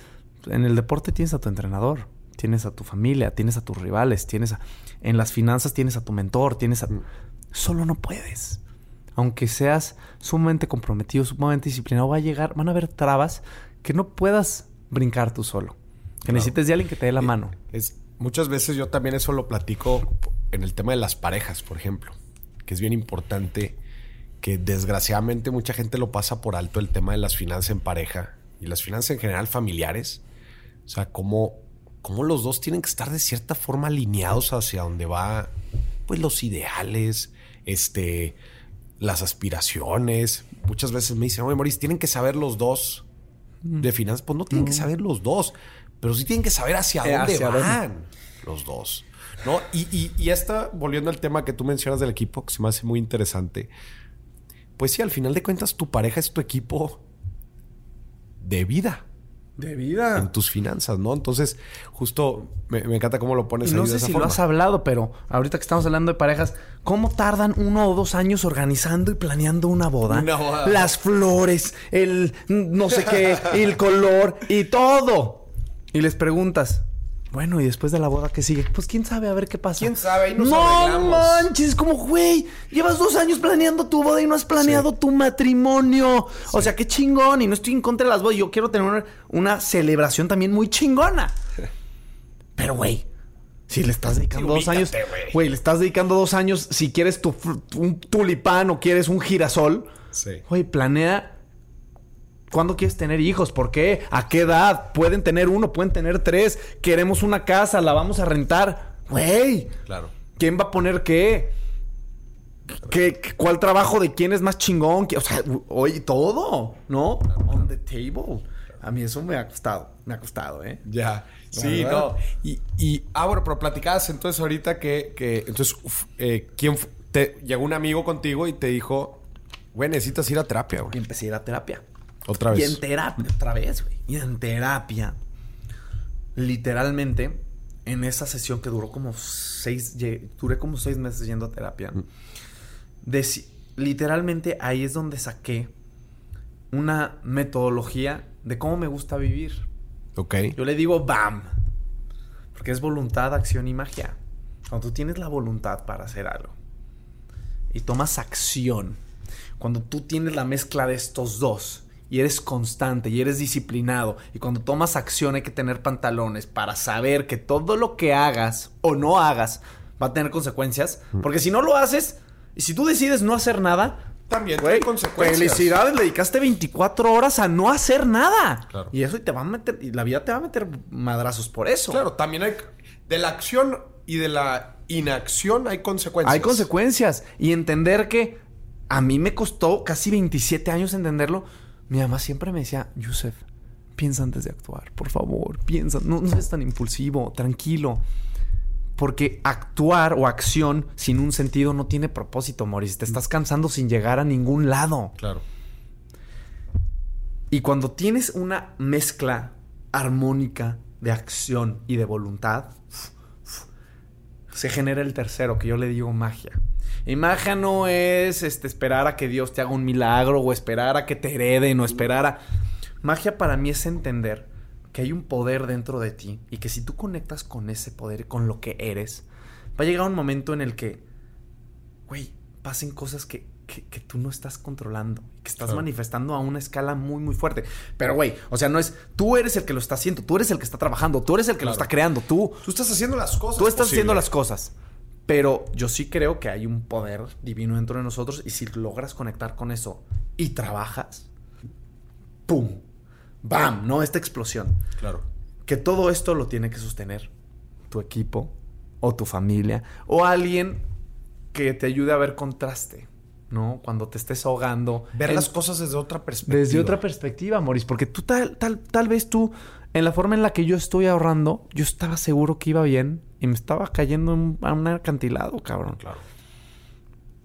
B: En el deporte tienes a tu entrenador. Tienes a tu familia. Tienes a tus rivales. Tienes a... En las finanzas tienes a tu mentor. Tienes a... Mm. Solo no puedes. Aunque seas sumamente comprometido, sumamente disciplinado, va a llegar... Van a haber trabas que no puedas brincar tú solo. Que necesites de alguien que te dé la mano.
A: Es, muchas veces yo también eso lo platico en el tema de las parejas, por ejemplo. Que es bien importante que desgraciadamente mucha gente lo pasa por alto el tema de las finanzas en pareja y las finanzas en general familiares. O sea, cómo, cómo los dos tienen que estar de cierta forma alineados hacia donde va, pues los ideales, este, las aspiraciones. Muchas veces me dicen, oye, Maurice, tienen que saber los dos de finanzas. Pues no tienen que saber los dos, pero sí tienen que saber hacia eh, dónde van los dos. ¿No? Y, y, y esta, volviendo al tema que tú mencionas del equipo, que se me hace muy interesante pues sí, al final de cuentas tu pareja es tu equipo de vida.
B: De vida.
A: En tus finanzas, ¿no? Entonces, justo me, encanta cómo lo pones
B: y
A: no
B: sé si lo has hablado, pero ahorita que estamos hablando de parejas, ¿cómo tardan uno o dos años organizando y planeando una boda?
A: boda.
B: Las flores, el no sé qué, el color y todo. Y les preguntas, bueno, y después de la boda, ¿qué sigue? Pues quién sabe, a ver qué pasa.
A: ¿Quién sabe? Ahí nos
B: no manches, como, güey, llevas dos años planeando tu boda y no has planeado tu matrimonio. O sea, qué chingón. Y no estoy en contra de las bodas. Yo quiero tener una, celebración también muy chingona. Pero, güey, si le estás dedicando dos años, güey, le estás dedicando dos años, si quieres tu, un tulipán o quieres un girasol, güey, planea ¿Cuándo quieres tener hijos? ¿Por qué? ¿A qué edad? Pueden tener uno, pueden tener tres. Queremos una casa, la vamos a rentar. Güey.
A: Claro.
B: ¿Quién va a poner qué? ¿Qué, ¿Cuál trabajo de quién es más chingón? O sea, oye, todo, ¿no? On the table. A mí eso me ha costado, me ha costado, ¿eh?
A: Ya. Sí, no. Y, y, ah, bueno, pero platicabas entonces ahorita que, que entonces, eh, ¿quién te llegó un amigo contigo y te dijo, güey, necesitas ir a terapia, güey?
B: Y empecé a ir a terapia.
A: Otra vez.
B: Y en terapia, otra vez, güey. Y en terapia, literalmente, en esa sesión que duró como seis, duré como seis meses yendo a terapia. Literalmente ahí es donde saqué una metodología de cómo me gusta vivir.
A: Ok.
B: Yo le digo BAM. Porque es voluntad, acción y magia. Cuando tú tienes la voluntad para hacer algo y tomas acción, cuando tú tienes la mezcla de estos dos, y eres constante y eres disciplinado y cuando tomas acción hay que tener pantalones para saber que todo lo que hagas o no hagas va a tener consecuencias, mm. porque si no lo haces y si tú decides no hacer nada,
A: también tiene consecuencias.
B: Felicidades, le dedicaste 24 horas a no hacer nada. Y eso te va a meter y la vida te va a meter madrazos por eso.
A: Claro, también hay de la acción y de la inacción hay consecuencias.
B: Hay consecuencias y entender que a mí me costó casi 27 años entenderlo mi mamá siempre me decía, Yusef, piensa antes de actuar, por favor, piensa, no, no seas tan impulsivo, tranquilo. Porque actuar o acción sin un sentido no tiene propósito, Maurice. Te estás cansando sin llegar a ningún lado.
A: Claro.
B: Y cuando tienes una mezcla armónica de acción y de voluntad, se genera el tercero, que yo le digo magia. Y magia no es este, esperar a que Dios te haga un milagro o esperar a que te hereden o esperar a... Magia para mí es entender que hay un poder dentro de ti y que si tú conectas con ese poder, con lo que eres, va a llegar un momento en el que, güey, pasen cosas que, que, tú no estás controlando, que estás manifestando a una escala muy, muy fuerte. Pero, güey, o sea, no es tú eres el que lo está haciendo, tú eres el que está trabajando, tú eres el que lo está creando, tú.
A: Tú estás haciendo las cosas.
B: Tú estás haciendo las cosas. Pero yo sí creo que hay un poder divino dentro de nosotros y si logras conectar con eso y trabajas, ¡pum! ¡Bam! ¿No? Esta explosión.
A: Claro.
B: Que todo esto lo tiene que sostener tu equipo o tu familia o alguien que te ayude a ver contraste. ¿no? Cuando te estés ahogando.
A: Ver las cosas desde otra perspectiva.
B: Desde otra perspectiva, Moris. Porque tú tal, tal, tal vez tú, en la forma en la que yo estoy ahorrando, yo estaba seguro que iba bien y me estaba cayendo en, a un acantilado, cabrón.
A: Claro.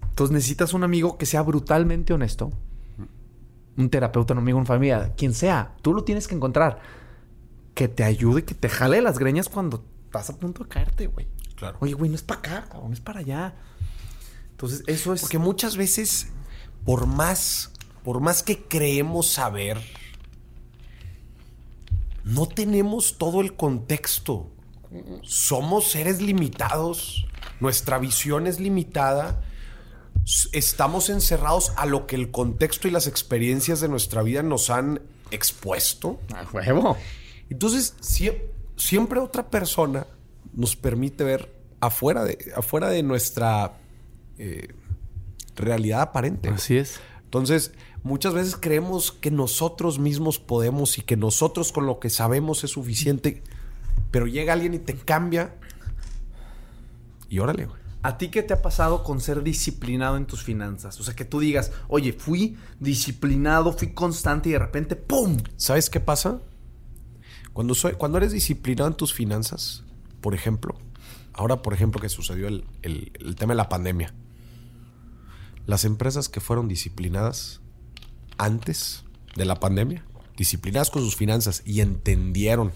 B: Entonces necesitas un amigo que sea brutalmente honesto, un terapeuta, un amigo, una familia, quien sea, tú lo tienes que encontrar. Que te ayude, que te jale las greñas cuando estás a punto de caerte, güey.
A: Claro.
B: Oye, güey, no es para acá, cabrón, es para allá. Entonces, eso es.
A: Porque muchas veces, por más, por más que creemos saber, no tenemos todo el contexto. Somos seres limitados. Nuestra visión es limitada estamos encerrados a lo que el contexto y las experiencias de nuestra vida nos han expuesto.
B: A huevo.
A: Entonces, siempre otra persona nos permite ver afuera de, afuera de nuestra eh, realidad aparente.
B: Así es.
A: Entonces, muchas veces creemos que nosotros mismos podemos y que nosotros con lo que sabemos es suficiente, pero llega alguien y te cambia. Y órale, güey.
B: ¿A ti qué te ha pasado con ser disciplinado en tus finanzas? O sea, que tú digas, oye, fui disciplinado, fui constante y de repente, ¡pum!
A: ¿Sabes qué pasa? Cuando, soy, cuando eres disciplinado en tus finanzas, por ejemplo, ahora por ejemplo que sucedió el, el tema de la pandemia, las empresas que fueron disciplinadas antes de la pandemia, disciplinadas con sus finanzas y entendieron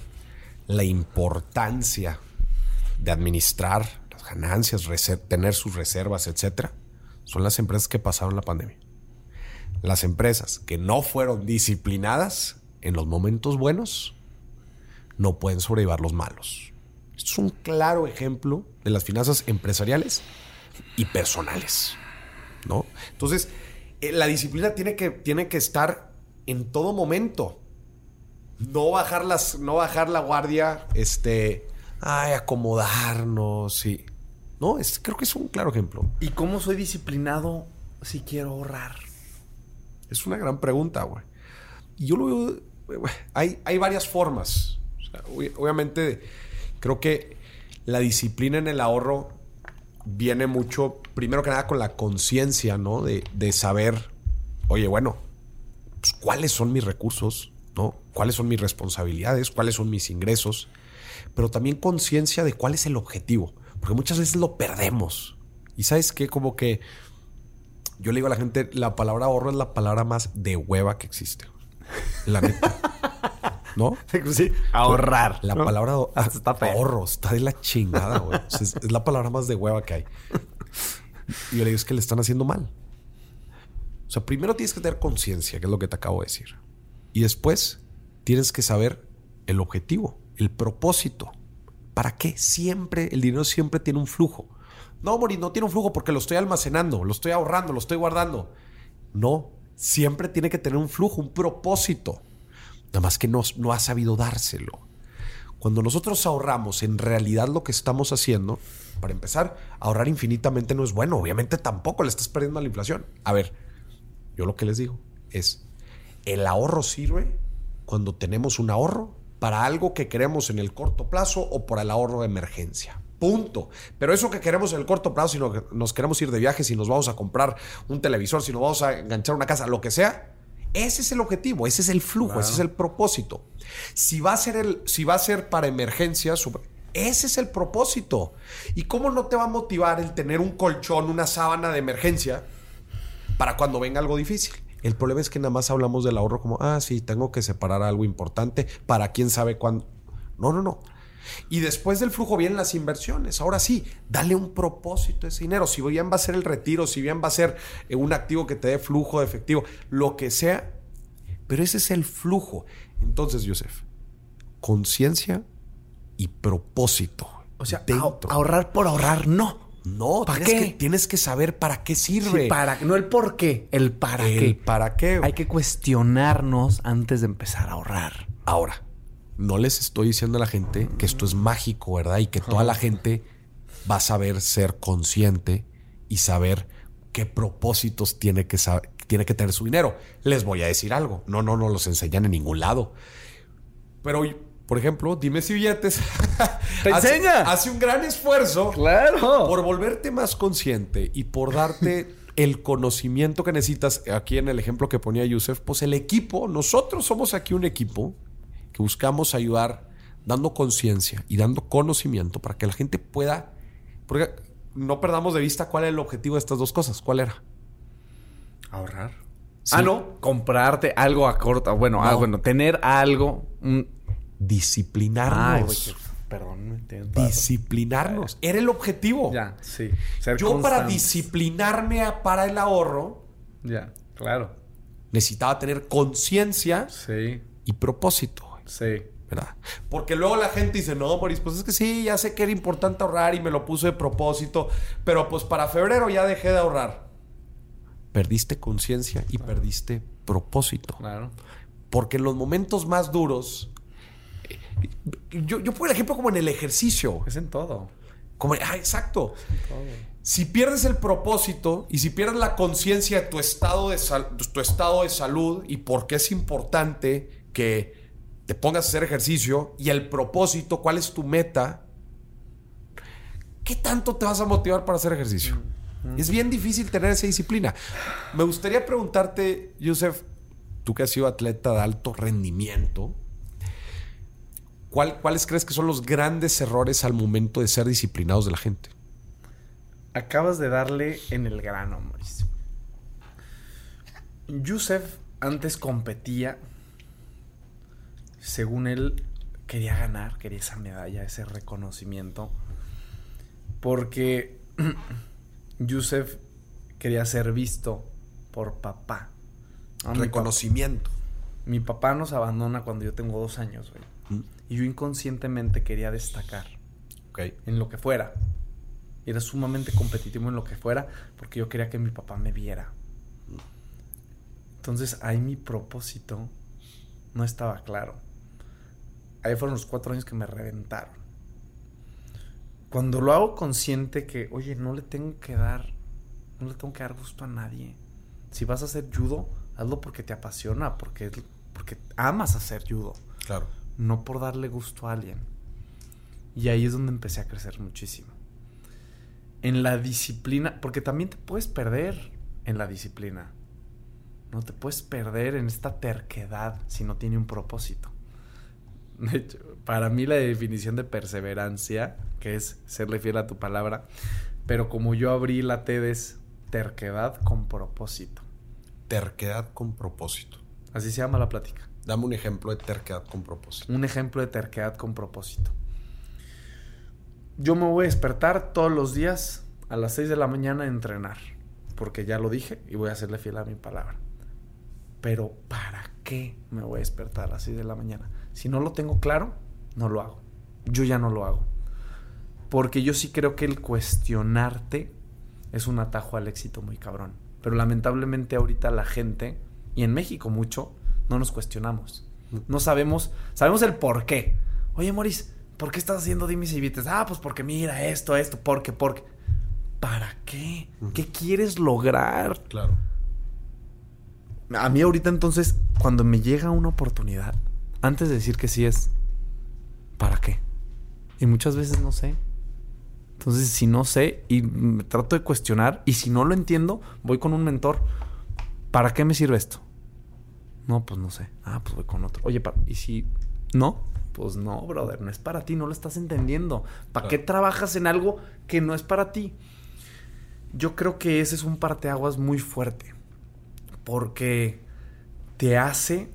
A: la importancia de administrar ganancias, tener sus reservas, etcétera, son las empresas que pasaron la pandemia. Las empresas que no fueron disciplinadas en los momentos buenos no pueden sobrevivir los malos. Esto es un claro ejemplo de las finanzas empresariales y personales. ¿no? Entonces, eh, la disciplina tiene que, tiene que estar en todo momento. No bajar, las, no bajar la guardia, este, ay, acomodarnos, y no, es, creo que es un claro ejemplo.
B: ¿Y cómo soy disciplinado si quiero ahorrar?
A: Es una gran pregunta, güey. Y yo lo veo. Hay, hay varias formas. obviamente, creo que la disciplina en el ahorro viene mucho, primero que nada, con la conciencia, ¿no? De, de, saber, oye, bueno, pues, cuáles son mis recursos, ¿no? ¿Cuáles son mis responsabilidades? ¿Cuáles son mis ingresos? Pero también conciencia de cuál es el objetivo. Porque muchas veces lo perdemos. Y sabes qué, como que yo le digo a la gente, la palabra ahorro es la palabra más de hueva que existe. La neta. ¿No?
B: Sí, ahorrar.
A: La palabra está ahorro está de la chingada, güey. es, la palabra más de hueva que hay. Y yo le digo, es que le están haciendo mal. O sea, primero tienes que tener conciencia, que es lo que te acabo de decir. Y después tienes que saber el objetivo, el propósito. ¿Para qué? Siempre, el dinero siempre tiene un flujo. No, Mori, no tiene un flujo porque lo estoy almacenando, lo estoy ahorrando, lo estoy guardando. No, siempre tiene que tener un flujo, un propósito. Nada más que no, no ha sabido dárselo. Cuando nosotros ahorramos, en realidad lo que estamos haciendo, para empezar, ahorrar infinitamente no es bueno. Obviamente tampoco le estás perdiendo a la inflación. A ver, yo lo que les digo es, el ahorro sirve cuando tenemos un ahorro para algo que queremos en el corto plazo o para el ahorro de emergencia. Punto. Pero eso que queremos en el corto plazo, si nos queremos ir de viaje, si nos vamos a comprar un televisor, si nos vamos a enganchar una casa, lo que sea, ese es el objetivo, ese es el flujo, ese es el propósito. Si va a ser, el, si va a ser para emergencias, ese es el propósito. ¿Y cómo no te va a motivar el tener un colchón, una sábana de emergencia para cuando venga algo difícil? El problema es que nada más hablamos del ahorro como, ah, sí, tengo que separar algo importante para quién sabe cuándo. No, no, no. Y después del flujo vienen las inversiones. Ahora sí, dale un propósito a ese dinero. Si bien va a ser el retiro, si bien va a ser eh, un activo que te dé flujo de efectivo, lo que sea. Pero ese es el flujo. Entonces, Joseph, conciencia y propósito.
B: O sea, ahorrar por ahorrar, no.
A: No, ¿para qué? Que, tienes que saber para qué sirve.
B: para, no el por qué, el para qué.
A: ¿Para qué?
B: Hay que cuestionarnos antes de empezar a ahorrar.
A: Ahora, no les estoy diciendo a la gente que esto es mágico, ¿verdad? Y que toda la gente va a saber ser consciente y saber qué propósitos tiene que, tiene que tener su dinero. Les voy a decir algo. No, no, no los enseñan en ningún lado. Pero, por ejemplo, dime si billetes.
B: ¡Te enseña!
A: Hace un gran esfuerzo.
B: Claro.
A: Por volverte más consciente y por darte el conocimiento que necesitas. Aquí en el ejemplo que ponía Yusef, pues el equipo, nosotros somos aquí un equipo buscamos ayudar dando conciencia y dando conocimiento para que la gente pueda... Porque no perdamos de vista cuál es el objetivo de estas dos cosas. ¿Cuál era?
B: Ahorrar. Ah, no. Comprarte algo a corta. Bueno, ah, bueno, tener algo.
A: Disciplinarnos.
B: perdón.
A: Disciplinarnos. Era el objetivo.
B: Ya, sí.
A: Yo para disciplinarme para el ahorro.
B: Ya, claro.
A: Necesitaba tener conciencia
B: sí.
A: y propósito.
B: Sí.
A: ¿Verdad? Porque luego la gente dice, no, Boris, pues es que sí, ya sé que era importante ahorrar y me lo puse de propósito, pero pues para febrero ya dejé de ahorrar. Perdiste conciencia y perdiste propósito.
B: Claro.
A: Porque en los momentos más duros, yo, yo pongo el ejemplo como en el ejercicio.
B: Es en todo.
A: Como, ah, exacto. Si pierdes el propósito y si pierdes la conciencia de tu estado de, tu estado de salud y por qué es importante que te pongas a hacer ejercicio y el propósito, cuál es tu meta, ¿qué tanto te vas a motivar para hacer ejercicio? Es bien difícil tener esa disciplina. Me gustaría preguntarte, Yusef, tú que has sido atleta de alto rendimiento, ¿cuáles crees que son los grandes errores al momento de ser disciplinados de la gente?
B: Acabas de darle en el grano, Mauricio. Yusef antes competía según él, quería ganar, quería esa medalla, ese reconocimiento. Porque Yusef quería ser visto por papá.
A: reconocimiento.
B: Mi papá, nos abandona cuando yo tengo dos años, güey. Mm. Y yo inconscientemente quería destacar. En lo que fuera. Era sumamente competitivo en lo que fuera porque yo quería que mi papá me viera. Entonces ahí mi propósito no estaba claro ahí fueron los cuatro años que me reventaron. Cuando lo hago consciente que, oye, no le tengo que dar, no le tengo que dar gusto a nadie. Si vas a hacer judo, hazlo porque te apasiona, porque, porque amas hacer judo.
A: Claro.
B: No por darle gusto a alguien. Y ahí es donde empecé a crecer muchísimo. En la disciplina, porque también te puedes perder en la disciplina. No te puedes perder en esta terquedad si no tiene un propósito. De hecho, para mí la definición de perseverancia, que es serle fiel a tu palabra, pero como yo abrí la T es terquedad con propósito.
A: Terquedad con propósito.
B: Así se llama la plática.
A: Dame un ejemplo de terquedad con propósito.
B: Un ejemplo de terquedad con propósito. Yo me voy a despertar todos los días a las 6 de la mañana a entrenar, porque ya lo dije y voy a serle fiel a mi palabra. Pero ¿para qué me voy a despertar a las 6 de la mañana? Si no lo tengo claro, no lo hago. Yo ya no lo hago. Porque yo sí creo que el cuestionarte es un atajo al éxito muy cabrón. Pero lamentablemente ahorita la gente, y en México mucho, no nos cuestionamos. No sabemos, sabemos el por qué. Oye, Moris, ¿por qué estás haciendo dimis y vites? Ah, pues porque mira esto, esto, porque, porque. ¿Para qué? ¿Qué quieres lograr?
A: Claro.
B: A mí ahorita entonces, cuando me llega una oportunidad, antes de decir que sí es, ¿para qué? Y muchas veces no sé. Entonces, si no sé y me trato de cuestionar, y si no lo entiendo, voy con un mentor. ¿Para qué me sirve esto? No, pues no sé. Ah, pues voy con otro. Oye, ¿y si no? Pues no, brother, no es para ti, no lo estás entendiendo. ¿Para qué trabajas en algo que no es para ti? Yo creo que ese es un parteaguas muy fuerte. Porque te hace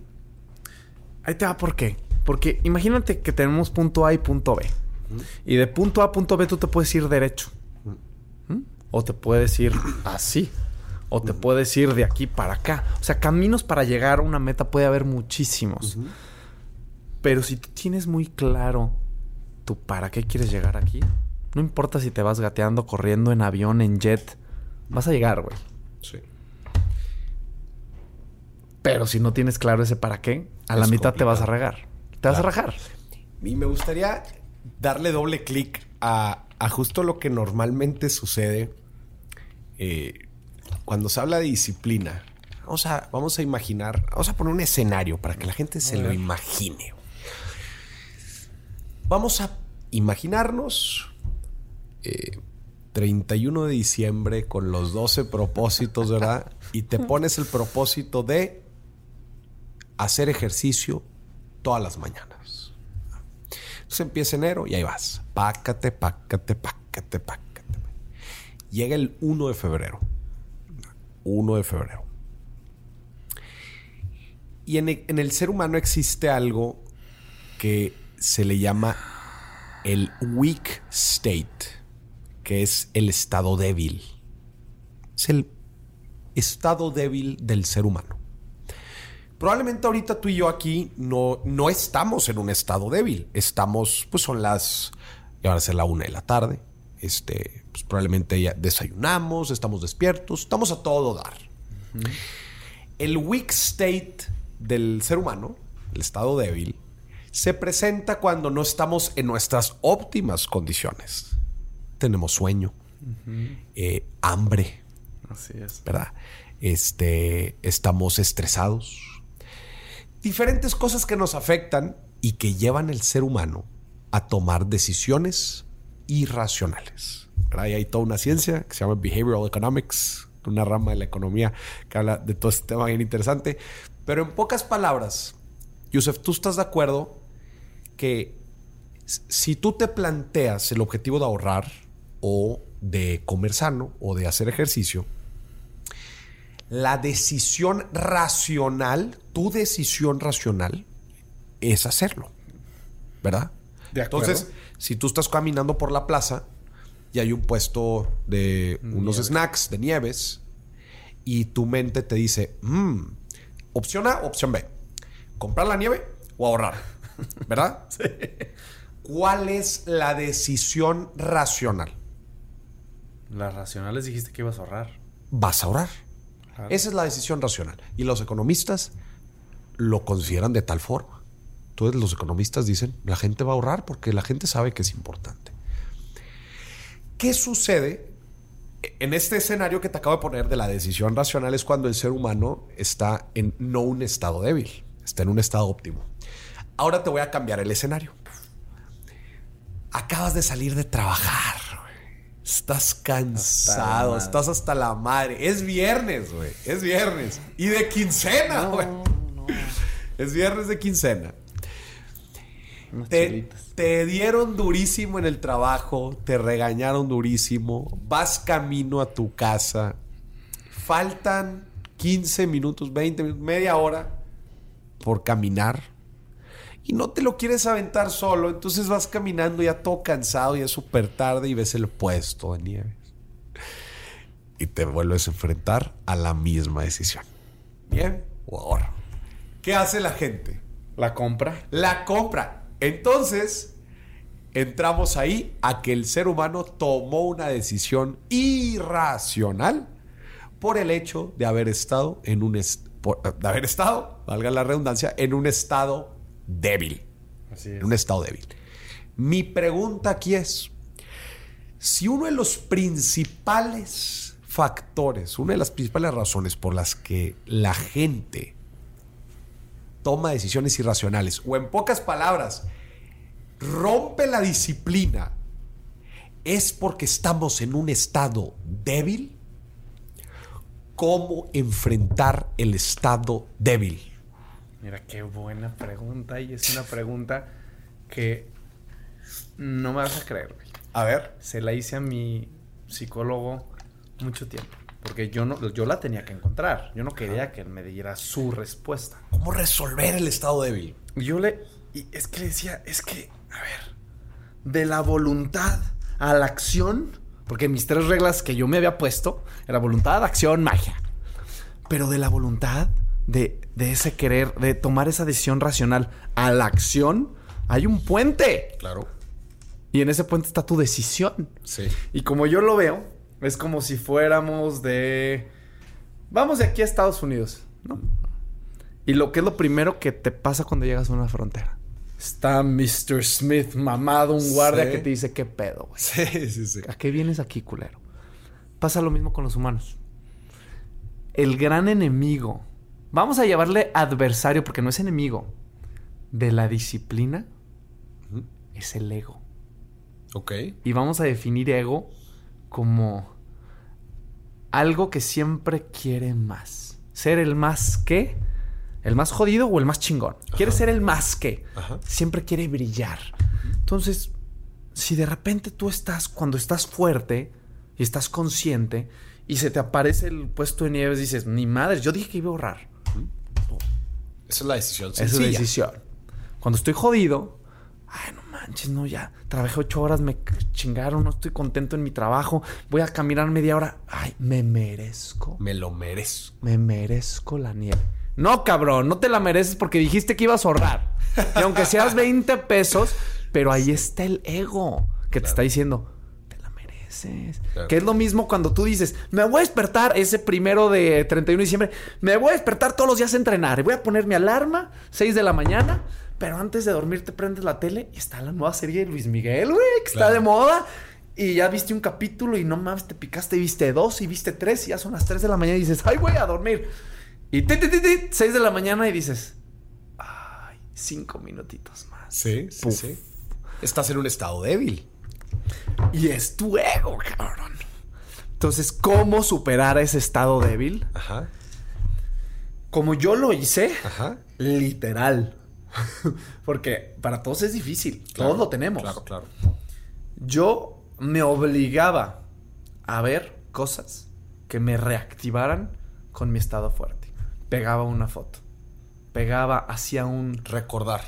B: Ahí te va por qué. Porque imagínate que tenemos punto A y punto B. Y de punto A a punto B tú te puedes ir derecho. ¿Mm? O te puedes ir así. O te puedes ir de aquí para acá. O sea, caminos para llegar a una meta puede haber muchísimos. Pero si tú tienes muy claro tú para qué quieres llegar aquí, no importa si te vas gateando, corriendo en avión, en jet, vas a llegar, güey. Sí. Pero si no tienes claro ese para qué, a la mitad te vas a regar. Te vas a rajar.
A: Y me gustaría darle doble clic a, justo lo que normalmente sucede eh, cuando se habla de disciplina. Vamos a, vamos a imaginar, vamos a poner un escenario para que la gente se lo imagine. Vamos a imaginarnos 31 eh, de diciembre con los 12 propósitos, ¿verdad? Y te pones el propósito de hacer ejercicio todas las mañanas. Entonces empieza enero y ahí vas. Pácate, pácate, pácate, pácate. Llega el 1 de febrero. 1 de febrero. Y en el, en el ser humano existe algo que se le llama el weak state, que es el estado débil. Es el estado débil del ser humano. Probablemente ahorita tú y yo aquí no, no estamos en un estado débil. Estamos, pues son las, ya van a ser la una de la tarde. Este, pues probablemente ya desayunamos, estamos despiertos, estamos a todo dar. El weak state del ser humano, el estado débil, se presenta cuando no estamos en nuestras óptimas condiciones. Tenemos sueño, eh, hambre.
B: Así es.
A: ¿Verdad? Este, estamos estresados. Diferentes cosas que nos afectan y que llevan al ser humano a tomar decisiones irracionales. ¿verdad? Y hay toda una ciencia que se llama Behavioral Economics, una rama de la economía que habla de todo este tema bien interesante. Pero en pocas palabras, Yusef, ¿tú estás de acuerdo que si tú te planteas el objetivo de ahorrar o de comer sano o de hacer ejercicio, la decisión racional, tu decisión racional, es hacerlo. ¿Verdad? Entonces, si tú estás caminando por la plaza y hay un puesto de unos snacks, de nieves, y tu mente te dice, mm, opción A, opción B, comprar la nieve o ahorrar. ¿verdad? sí. ¿Cuál es la decisión racional?
B: Las racionales dijiste que ibas a ahorrar.
A: Vas a ahorrar. Esa es la decisión racional. Y los economistas lo consideran de tal forma. Entonces los economistas dicen, la gente va a ahorrar porque la gente sabe que es importante. ¿Qué sucede en este escenario que te acabo de poner de la decisión racional? Es cuando el ser humano está en no un estado débil, está en un estado óptimo. Ahora te voy a cambiar el escenario. Acabas de salir de trabajar. Estás cansado, estás hasta la madre. Es viernes, güey. Es viernes. Y de quincena, güey. Es viernes de quincena. Te, te, dieron durísimo en el trabajo, te regañaron durísimo, vas camino a tu casa, faltan 15 minutos, 20 minutos, media hora por caminar y no te lo quieres aventar solo, entonces vas caminando ya todo cansado, ya es súper tarde y ves el puesto de nieves. Y te vuelves a enfrentar a la misma decisión. Bien, o ahora. ¿Qué hace la gente?
B: La compra.
A: La compra. Entonces, entramos ahí a que el ser humano tomó una decisión irracional por el hecho de haber estado en un de haber estado, valga la redundancia, en un estado débil. Así En un estado débil. Mi pregunta aquí es, si uno de los principales factores, una de las principales razones por las que la gente toma decisiones irracionales, o en pocas palabras, rompe la disciplina, es porque estamos en un estado débil, ¿cómo enfrentar el estado débil?
B: Mira, qué buena pregunta. Y es una pregunta que no me vas a creer.
A: A ver.
B: Se la hice a mi psicólogo mucho tiempo. Porque yo, no, yo la tenía que encontrar. Yo no quería que él me diera su respuesta.
A: ¿Cómo resolver el estado débil?
B: Yo le, Y es que le decía, es que, a ver, de la voluntad a la acción, porque mis tres reglas que yo me había puesto era voluntad, acción, magia. Pero de la voluntad, de, de ese querer, de tomar esa decisión racional a la acción, hay un puente.
A: Claro.
B: Y en ese puente está tu decisión.
A: Sí.
B: Y como yo lo veo, es como si fuéramos de... Vamos de aquí a Estados Unidos, ¿no? Y lo que es lo primero que te pasa cuando llegas a una frontera. Está Mr. Smith mamado, un guardia
A: Sí.
B: que te dice, ¿qué pedo, güey?
A: Sí, sí, sí.
B: ¿A qué vienes aquí, culero? Pasa lo mismo con los humanos. El gran enemigo, vamos a llamarle adversario porque no es enemigo, de la disciplina es el ego.
A: Ok.
B: Y vamos a definir ego como algo que siempre quiere más. Ser el más que, el más jodido o el más chingón. Quiere ser el más que.
A: Ajá.
B: Siempre quiere brillar. Entonces, si de repente tú estás, cuando estás fuerte y estás consciente y se te aparece el puesto de nieves, dices, ni madre, yo dije que iba a ahorrar.
A: Esa es la decisión
B: Esa es
A: sencilla.
B: la decisión. Cuando estoy jodido, ay, no manches, no, ya trabajé ocho horas, me chingaron, no estoy contento en mi trabajo, voy a caminar media hora. Ay, me merezco,
A: Me lo merezco.
B: me merezco la nieve. No, cabrón, no te la mereces porque dijiste que ibas a ahorrar. Y aunque seas 20 pesos, pero ahí está el ego que te está diciendo, te la mereces.
A: Claro.
B: Que es lo mismo cuando tú dices, me voy a despertar ese primero de 31 de diciembre, me voy a despertar todos los días a entrenar. Y voy a poner mi alarma, 6 de la mañana, pero antes de dormir te prendes la tele y está la nueva serie de Luis Miguel, güey, que está de moda. Y ya viste un capítulo y no mames, te picaste y viste dos y viste tres y ya son las 3 de la mañana y dices, ay, voy a dormir. Y ti, ti, ti, 6 de la mañana y dices, ay, cinco minutitos más.
A: Sí, sí,
B: Puf.
A: sí. Estás en un estado débil.
B: Y es tu ego, cabrón. Entonces, ¿cómo superar ese estado débil?
A: Ajá.
B: Como yo lo hice,
A: Ajá.
B: literal. Porque para todos es difícil.
A: Claro,
B: todos lo tenemos.
A: Claro, claro.
B: Yo me obligaba a ver cosas que me reactivaran con mi estado fuerte. Pegaba una foto. Pegaba, hacía un
A: Recordar.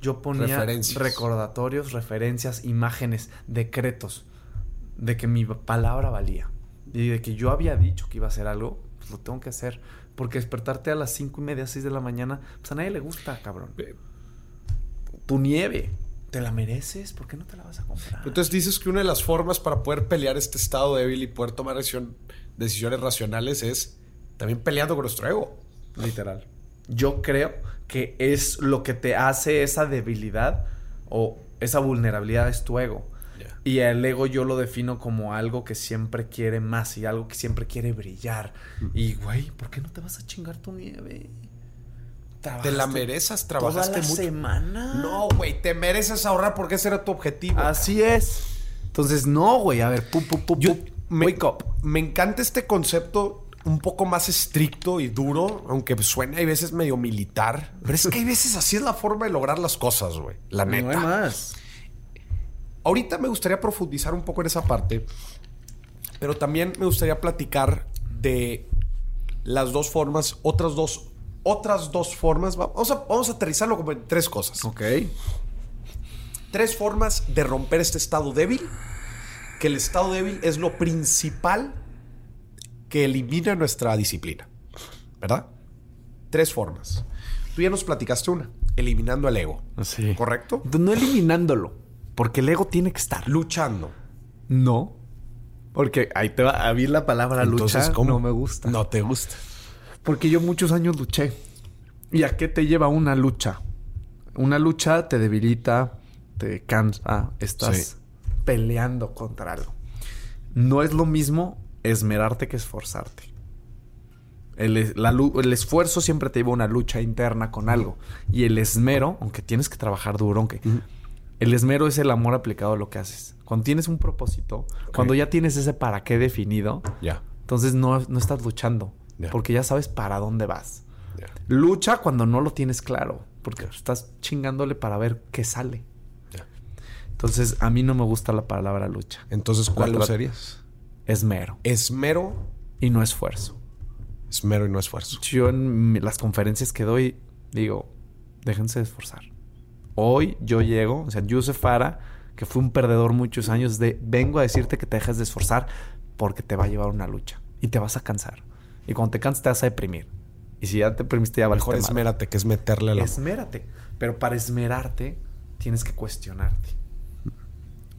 B: Yo ponía recordatorios, referencias, imágenes, decretos de que mi palabra valía. Y de que yo había dicho que iba a hacer algo, pues lo tengo que hacer. Porque despertarte a las cinco y media, seis de la mañana, pues a nadie le gusta, cabrón. Tu nieve, ¿te la mereces? ¿Por qué no te la vas a comprar?
A: Entonces dices que una de las formas para poder pelear este estado débil y poder tomar decisión- decisiones racionales es también peleando con nuestro ego.
B: Literal. Yo creo que es lo que te hace esa debilidad o esa vulnerabilidad es tu ego. Y el ego yo lo defino como algo que siempre quiere más y algo que siempre quiere brillar. Y, güey, ¿por qué no te vas a chingar tu nieve?
A: Te la
B: Trabajaste
A: mereces,
B: toda
A: trabajaste
B: la
A: mucho.
B: semana.
A: No, güey, te mereces ahorrar porque ese era tu objetivo.
B: Así es. Entonces, no, güey. A ver, pu, pu, pu,
A: Yo- me,
B: wake up.
A: me encanta este concepto un poco más estricto y duro, aunque suene a veces medio militar. Pero es que hay veces así es la forma de lograr las cosas, güey. La
B: No hay
A: neta.
B: más.
A: Ahorita me gustaría profundizar un poco en esa parte, pero también me gustaría platicar de las dos formas, otras dos, otras dos formas. Vamos a, vamos a aterrizarlo como en tres cosas.
B: Ok.
A: Tres formas de romper este estado débil. Que el estado débil es lo principal que elimina nuestra disciplina. ¿Verdad? Tres formas. Tú ya nos platicaste una, eliminando el ego.
B: Sí.
A: ¿Correcto?
B: No eliminándolo. Porque el ego tiene que estar.
A: Luchando.
B: No. Porque ahí te va. A mí la palabra
A: Entonces,
B: lucha
A: ¿cómo?
B: no me gusta.
A: No te gusta.
B: Porque yo muchos años luché. ¿Y a qué te lleva una lucha? Una lucha te debilita, te cansa, estás
A: Sí.
B: peleando contra algo. No es lo mismo esmerarte que esforzarte. La el esfuerzo siempre te lleva a una lucha interna con algo. Y el esmero, aunque tienes que trabajar duro, aunque... El esmero es el amor aplicado a lo que haces. Cuando tienes un propósito, cuando ya tienes ese para qué definido,
A: Ya.
B: entonces no, no estás luchando. Porque ya sabes para dónde vas. Lucha cuando no lo tienes claro. Porque estás chingándole para ver qué sale. Entonces, a mí no me gusta la palabra lucha.
A: Entonces, ¿cuál
B: tra-
A: serías?
B: Esmero.
A: Esmero,
B: Y no esfuerzo.
A: esmero y no esfuerzo.
B: Yo en las conferencias que doy, digo, déjense de esforzar. Hoy yo llego, o sea, Yusef Fara, que fue un perdedor muchos años, de vengo a decirte que te dejes de esforzar porque te va a llevar una lucha y te vas a cansar. Y cuando te cansas te vas a deprimir. Y si ya te deprimiste ya
A: Mejor esmérate, que es meterle la...
B: Esmérate. Pero para esmerarte tienes que cuestionarte.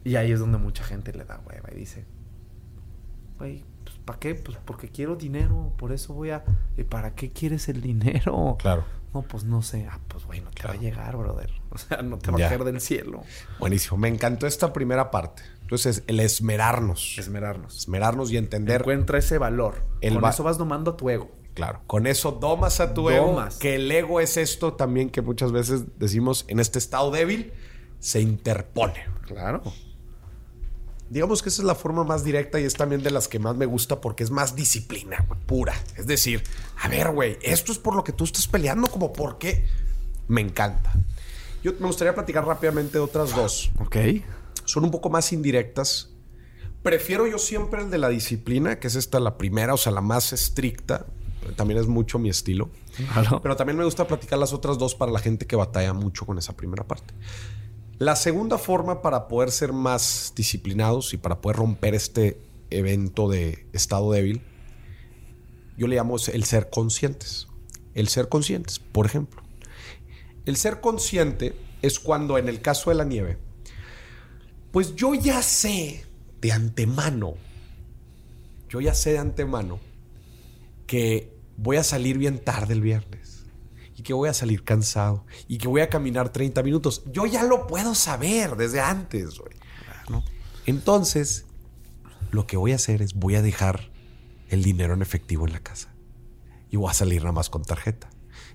B: Y ahí es donde mucha gente le da hueva y dice, güey, pues ¿para qué? Pues porque quiero dinero, por eso voy a... ¿Y para qué quieres el dinero?
A: Claro.
B: No, pues no sé. Ah, pues bueno, te va a llegar, brother. O sea, no te va a caer del cielo.
A: Buenísimo. Me encantó esta primera parte. Entonces, el esmerarnos.
B: Esmerarnos.
A: Esmerarnos y entender.
B: Encuentra ese valor. El Con eso vas domando a tu ego.
A: Claro. Con eso domas a tu ego. Que el ego es esto también que muchas veces decimos en este estado débil, se interpone.
B: Claro.
A: Digamos que esa es la forma más directa y es también de las que más me gusta porque es más disciplina, pura. Es decir, a ver, güey, esto es por lo que tú estás peleando, como por qué. Me encanta. Yo me gustaría platicar rápidamente de otras dos.
B: Ok.
A: Son un poco más indirectas. Prefiero yo siempre el de la disciplina, que es esta la primera, o sea, la más estricta. También es mucho mi estilo. Pero también me gusta platicar las otras dos para la gente que batalla mucho con esa primera parte. La segunda forma para poder ser más disciplinados y para poder romper este evento de estado débil, yo le llamo el ser conscientes. El ser conscientes, por ejemplo. El ser consciente es cuando en el caso de la nieve, pues yo ya sé de antemano, yo ya sé de antemano que voy a salir bien tarde el viernes y que voy a salir cansado y que voy a caminar 30 minutos. Yo ya lo puedo saber desde antes, güey. Entonces, lo que voy a hacer es voy a dejar el dinero en efectivo en la casa y voy a salir nada más con tarjeta.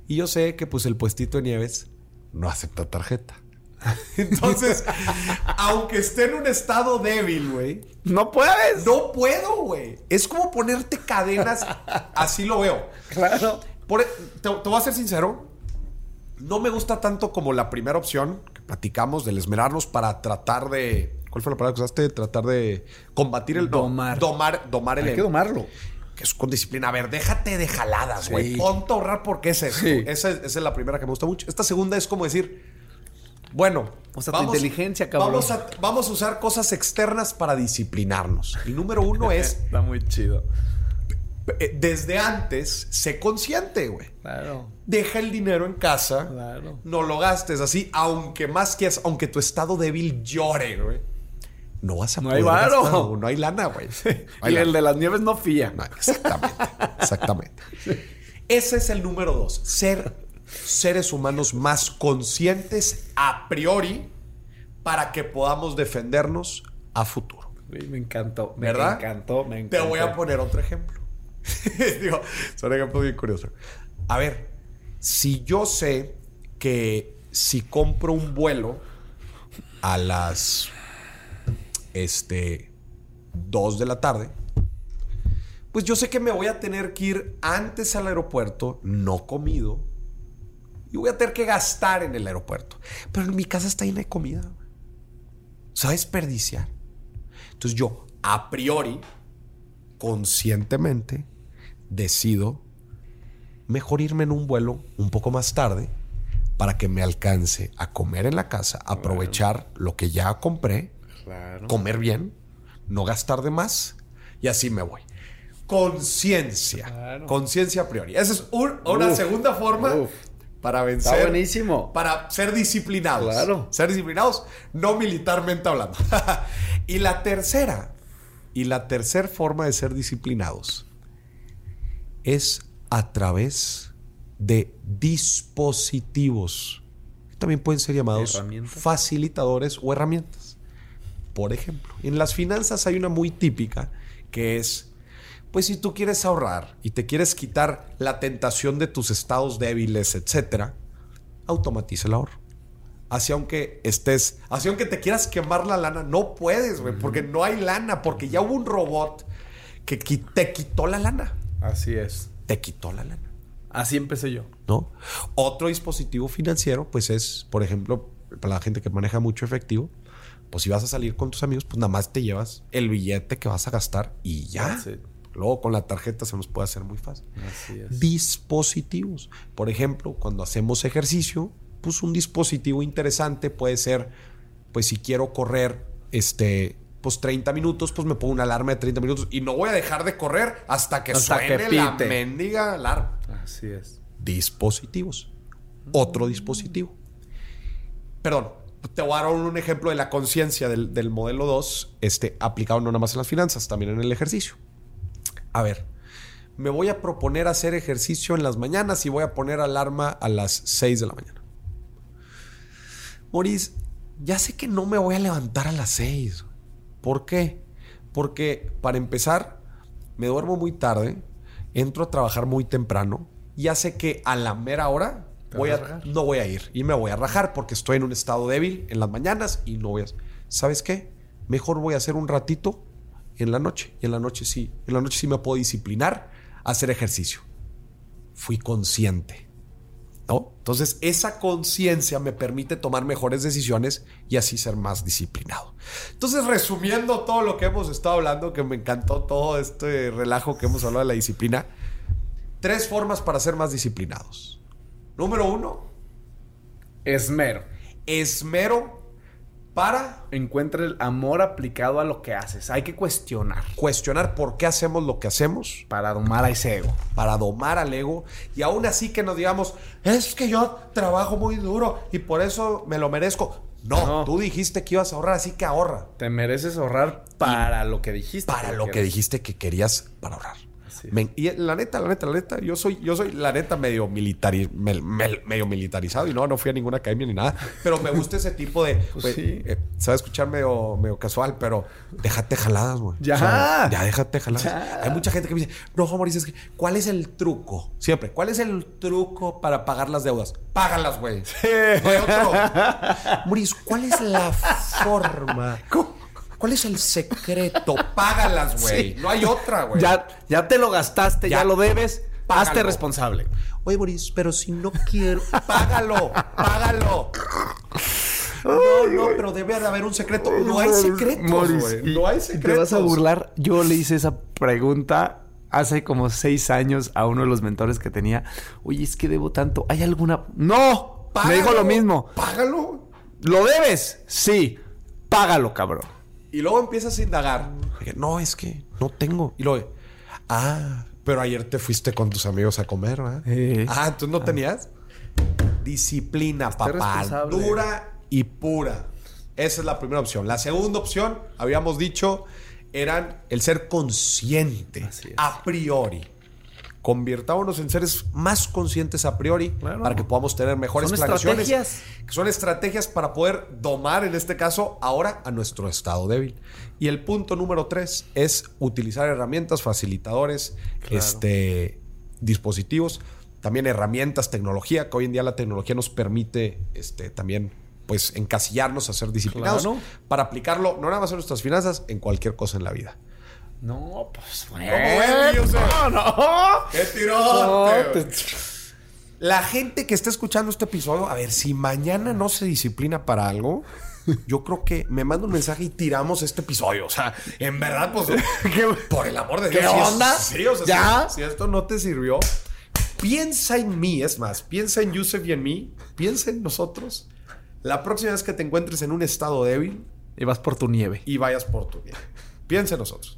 A: Y yo sé que pues el puestito de nieves no acepta tarjeta. Entonces, aunque esté en un estado débil, güey.
B: No puedes.
A: No puedo, güey. Es como ponerte cadenas. Así lo veo.
B: Claro.
A: E, te, voy a ser sincero. No me gusta tanto como la primera opción que platicamos del esmerarnos para tratar de. ¿Cuál fue la palabra que usaste? Tratar de combatir el.
B: Domar.
A: Domar, domar el.
B: Hay que domarlo.
A: Que es con disciplina. A ver, déjate de jaladas, güey. Ponte a ahorrar porque es eso. Esa, es, la primera que me gusta mucho. Esta segunda es como decir. Bueno,
B: o sea, vamos, tu inteligencia, cabrón.
A: Vamos a, vamos a usar cosas externas para disciplinarnos. El número uno es.
B: Está muy chido.
A: Eh, desde antes, sé consciente, güey.
B: Claro.
A: Deja el dinero en casa.
B: Claro.
A: No lo gastes así, aunque más que aunque tu estado débil llore, güey. No vas a
B: no hay varo.
A: no hay lana, güey.
B: y el de las nieves no fía.
A: exactamente. exactamente. Ese es el número dos. Ser seres humanos más conscientes a priori para que podamos defendernos a futuro.
B: Me encantó.
A: ¿Verdad?
B: Me encantó, me encantó.
A: Te voy a poner otro ejemplo. Digo, son ejemplos bien curiosos. A ver, si yo sé que si compro un vuelo a las este 2 de la tarde, pues yo sé que me voy a tener que ir antes al aeropuerto, no comido, y voy a tener que gastar en el aeropuerto. Pero en mi casa está llena de comida. O desperdiciar. Entonces yo, a priori, conscientemente, decido mejor irme en un vuelo un poco más tarde para que me alcance a comer en la casa, aprovechar lo que ya compré, comer bien, no gastar de más y así me voy. Conciencia. Conciencia a priori. Esa es una segunda forma para vencer.
B: Está buenísimo.
A: Para ser disciplinados.
B: Claro.
A: Ser disciplinados, no militarmente hablando. y la tercera, y la tercera forma de ser disciplinados es a través de dispositivos. También pueden ser llamados facilitadores o herramientas. Por ejemplo, en las finanzas hay una muy típica que es, pues si tú quieres ahorrar y te quieres quitar la tentación de tus estados débiles, etcétera, automatiza el ahorro. Así aunque estés, así aunque te quieras quemar la lana, no puedes, güey, porque no hay lana, porque ya hubo un robot que te quitó la lana.
B: Así es.
A: Te quitó la lana.
B: Así empecé yo.
A: ¿No? Otro dispositivo financiero, pues es, por ejemplo, para la gente que maneja mucho efectivo, pues si vas a salir con tus amigos, pues nada más te llevas el billete que vas a gastar y ya. Luego con la tarjeta se nos puede hacer muy fácil.
B: Así es.
A: Dispositivos. Por ejemplo, cuando hacemos ejercicio, pues un dispositivo interesante puede ser, pues si quiero correr, este, pues 30 minutos, pues me pongo una alarma de 30 minutos y no voy a dejar de correr hasta que suene la mendiga alarma.
B: Así es.
A: Dispositivos. Otro dispositivo. Perdón, te voy a dar un ejemplo de la conciencia del, del, modelo 2, este, aplicado no nada más en las finanzas, también en el ejercicio. A ver, me voy a proponer hacer ejercicio en las mañanas y voy a poner alarma a las 6 de la mañana. Maurice, ya sé que no me voy a levantar a las 6. ¿Por qué? Porque para empezar, me duermo muy tarde, entro a trabajar muy temprano, ya sé que a la mera hora voy a, no voy a ir y me voy a rajar porque estoy en un estado débil en las mañanas y no voy a... ¿Sabes qué? Mejor voy a hacer un ratito en la noche. Y en la noche sí, en la noche sí me puedo disciplinar a hacer ejercicio. Fui consciente. Entonces, esa conciencia me permite tomar mejores decisiones y así ser más disciplinado. Entonces, resumiendo todo lo que hemos estado hablando, que me encantó todo este relajo que hemos hablado de la disciplina, tres formas para ser más disciplinados. Número uno,
B: esmero.
A: Esmero para...
B: Encuentra el amor aplicado a lo que haces. Hay que cuestionar.
A: Cuestionar por qué hacemos lo que hacemos.
B: Para domar a ese ego.
A: Para domar al ego. Y aún así que nos digamos, es que yo trabajo muy duro y por eso me lo merezco. No, tú dijiste que ibas a ahorrar, así que ahorra.
B: Te mereces ahorrar para lo que dijiste.
A: Para lo que dijiste que querías para ahorrar y la neta, la neta, la neta, yo soy, yo soy la neta medio, medio militarizado y no, no fui a ninguna academia ni nada. Pero me gusta ese tipo de. Pues sí. Eh, sabe escuchar medio, medio casual, pero déjate jaladas, güey.
B: Ya.
A: ya déjate jaladas. Hay mucha gente que me dice, no, Mauricio, es que, ¿cuál es el truco? Siempre, ¿cuál es el truco para pagar las deudas? Págalas, güey. Sí. No hay otro. Mauricio, ¿cuál es la forma? ¿Cómo? ¿Cuál es el secreto? Págalas, güey. No hay otra, güey.
B: Ya, ya te lo gastaste, ya, lo debes. Hazte responsable.
A: Oye, Boris, pero si no quiero, págalo, págalo. No, no, pero debe haber un secreto. No hay secretos, güey. No hay secretos.
B: Te vas a burlar. Yo le hice esa pregunta hace como seis años a uno de los mentores que tenía. Oye, es que debo tanto. ¿Hay alguna...? ¡No! Me dijo lo mismo.
A: Págalo.
B: ¿Lo debes? Sí. Págalo, cabrón.
A: Y luego empiezas a indagar. No, es que no tengo. Y luego, ah, pero ayer te fuiste con tus amigos a comer, ¿verdad? Ah, ¿tú no ah. tenías? Disciplina, papá. Dura y pura. Esa es la primera opción. La segunda opción, habíamos dicho, eran el ser consciente a priori convirtámonos en seres más conscientes a priori para que podamos tener mejores son Estrategias. Que son estrategias para poder domar, en este caso, ahora a nuestro estado débil. Y el punto número tres es utilizar herramientas, facilitadores, este, dispositivos, también herramientas, tecnología, que hoy en día la tecnología nos permite este, también pues encasillarnos a ser disciplinados para aplicarlo no nada más en nuestras finanzas, en cualquier cosa en la vida.
B: No, pues bueno.
A: No, no. ¿Qué tiró? La gente que está escuchando este episodio, a ver, si mañana no se disciplina para algo, yo creo que me manda un mensaje y tiramos este episodio. O sea, en verdad, pues, por el amor de Dios.
B: ¿Qué onda?
A: sí, o sea, ¿Ya? Si, esto no te sirvió, piensa en mí. Es más, piensa en Yusef y en mí. Piensa en nosotros. La próxima vez que te encuentres en un estado débil.
B: Y vas por tu nieve.
A: Y vayas por tu nieve. Piensa en nosotros.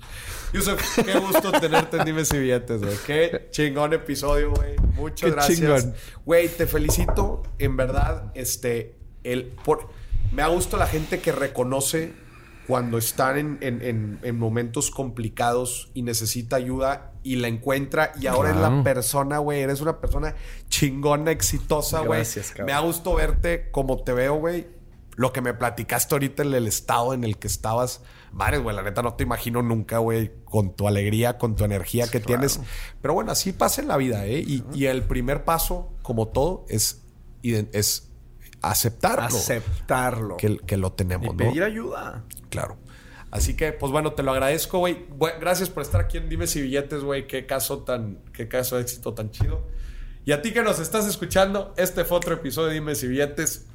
A: Yusuf, qué gusto tenerte en Dime Si Billetes, güey. Qué chingón episodio, güey. Muchas gracias. Güey, te felicito. En verdad, este, el, por, me ha gustado la gente que reconoce cuando están en, momentos complicados y necesita ayuda y la encuentra y ahora es la persona, güey. Eres una persona chingona, exitosa, güey. Me ha gustado verte como te veo, güey. Lo que me platicaste ahorita en el estado en el que estabas Madre, güey, la neta no te imagino nunca, güey, con tu alegría, con tu energía que tienes. Pero bueno, así pasa en la vida, ¿eh? Y, el primer paso, como todo, es, es aceptarlo.
B: Aceptarlo.
A: Que, que lo tenemos, y
B: pedir ayuda.
A: Claro. Así que, pues bueno, te lo agradezco, güey. Gracias por estar aquí en Dime si billetes, güey. Qué caso tan, qué caso de éxito tan chido. Y a ti que nos estás escuchando, este fue otro episodio de Dime si billetes.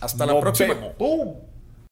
A: Hasta la próxima.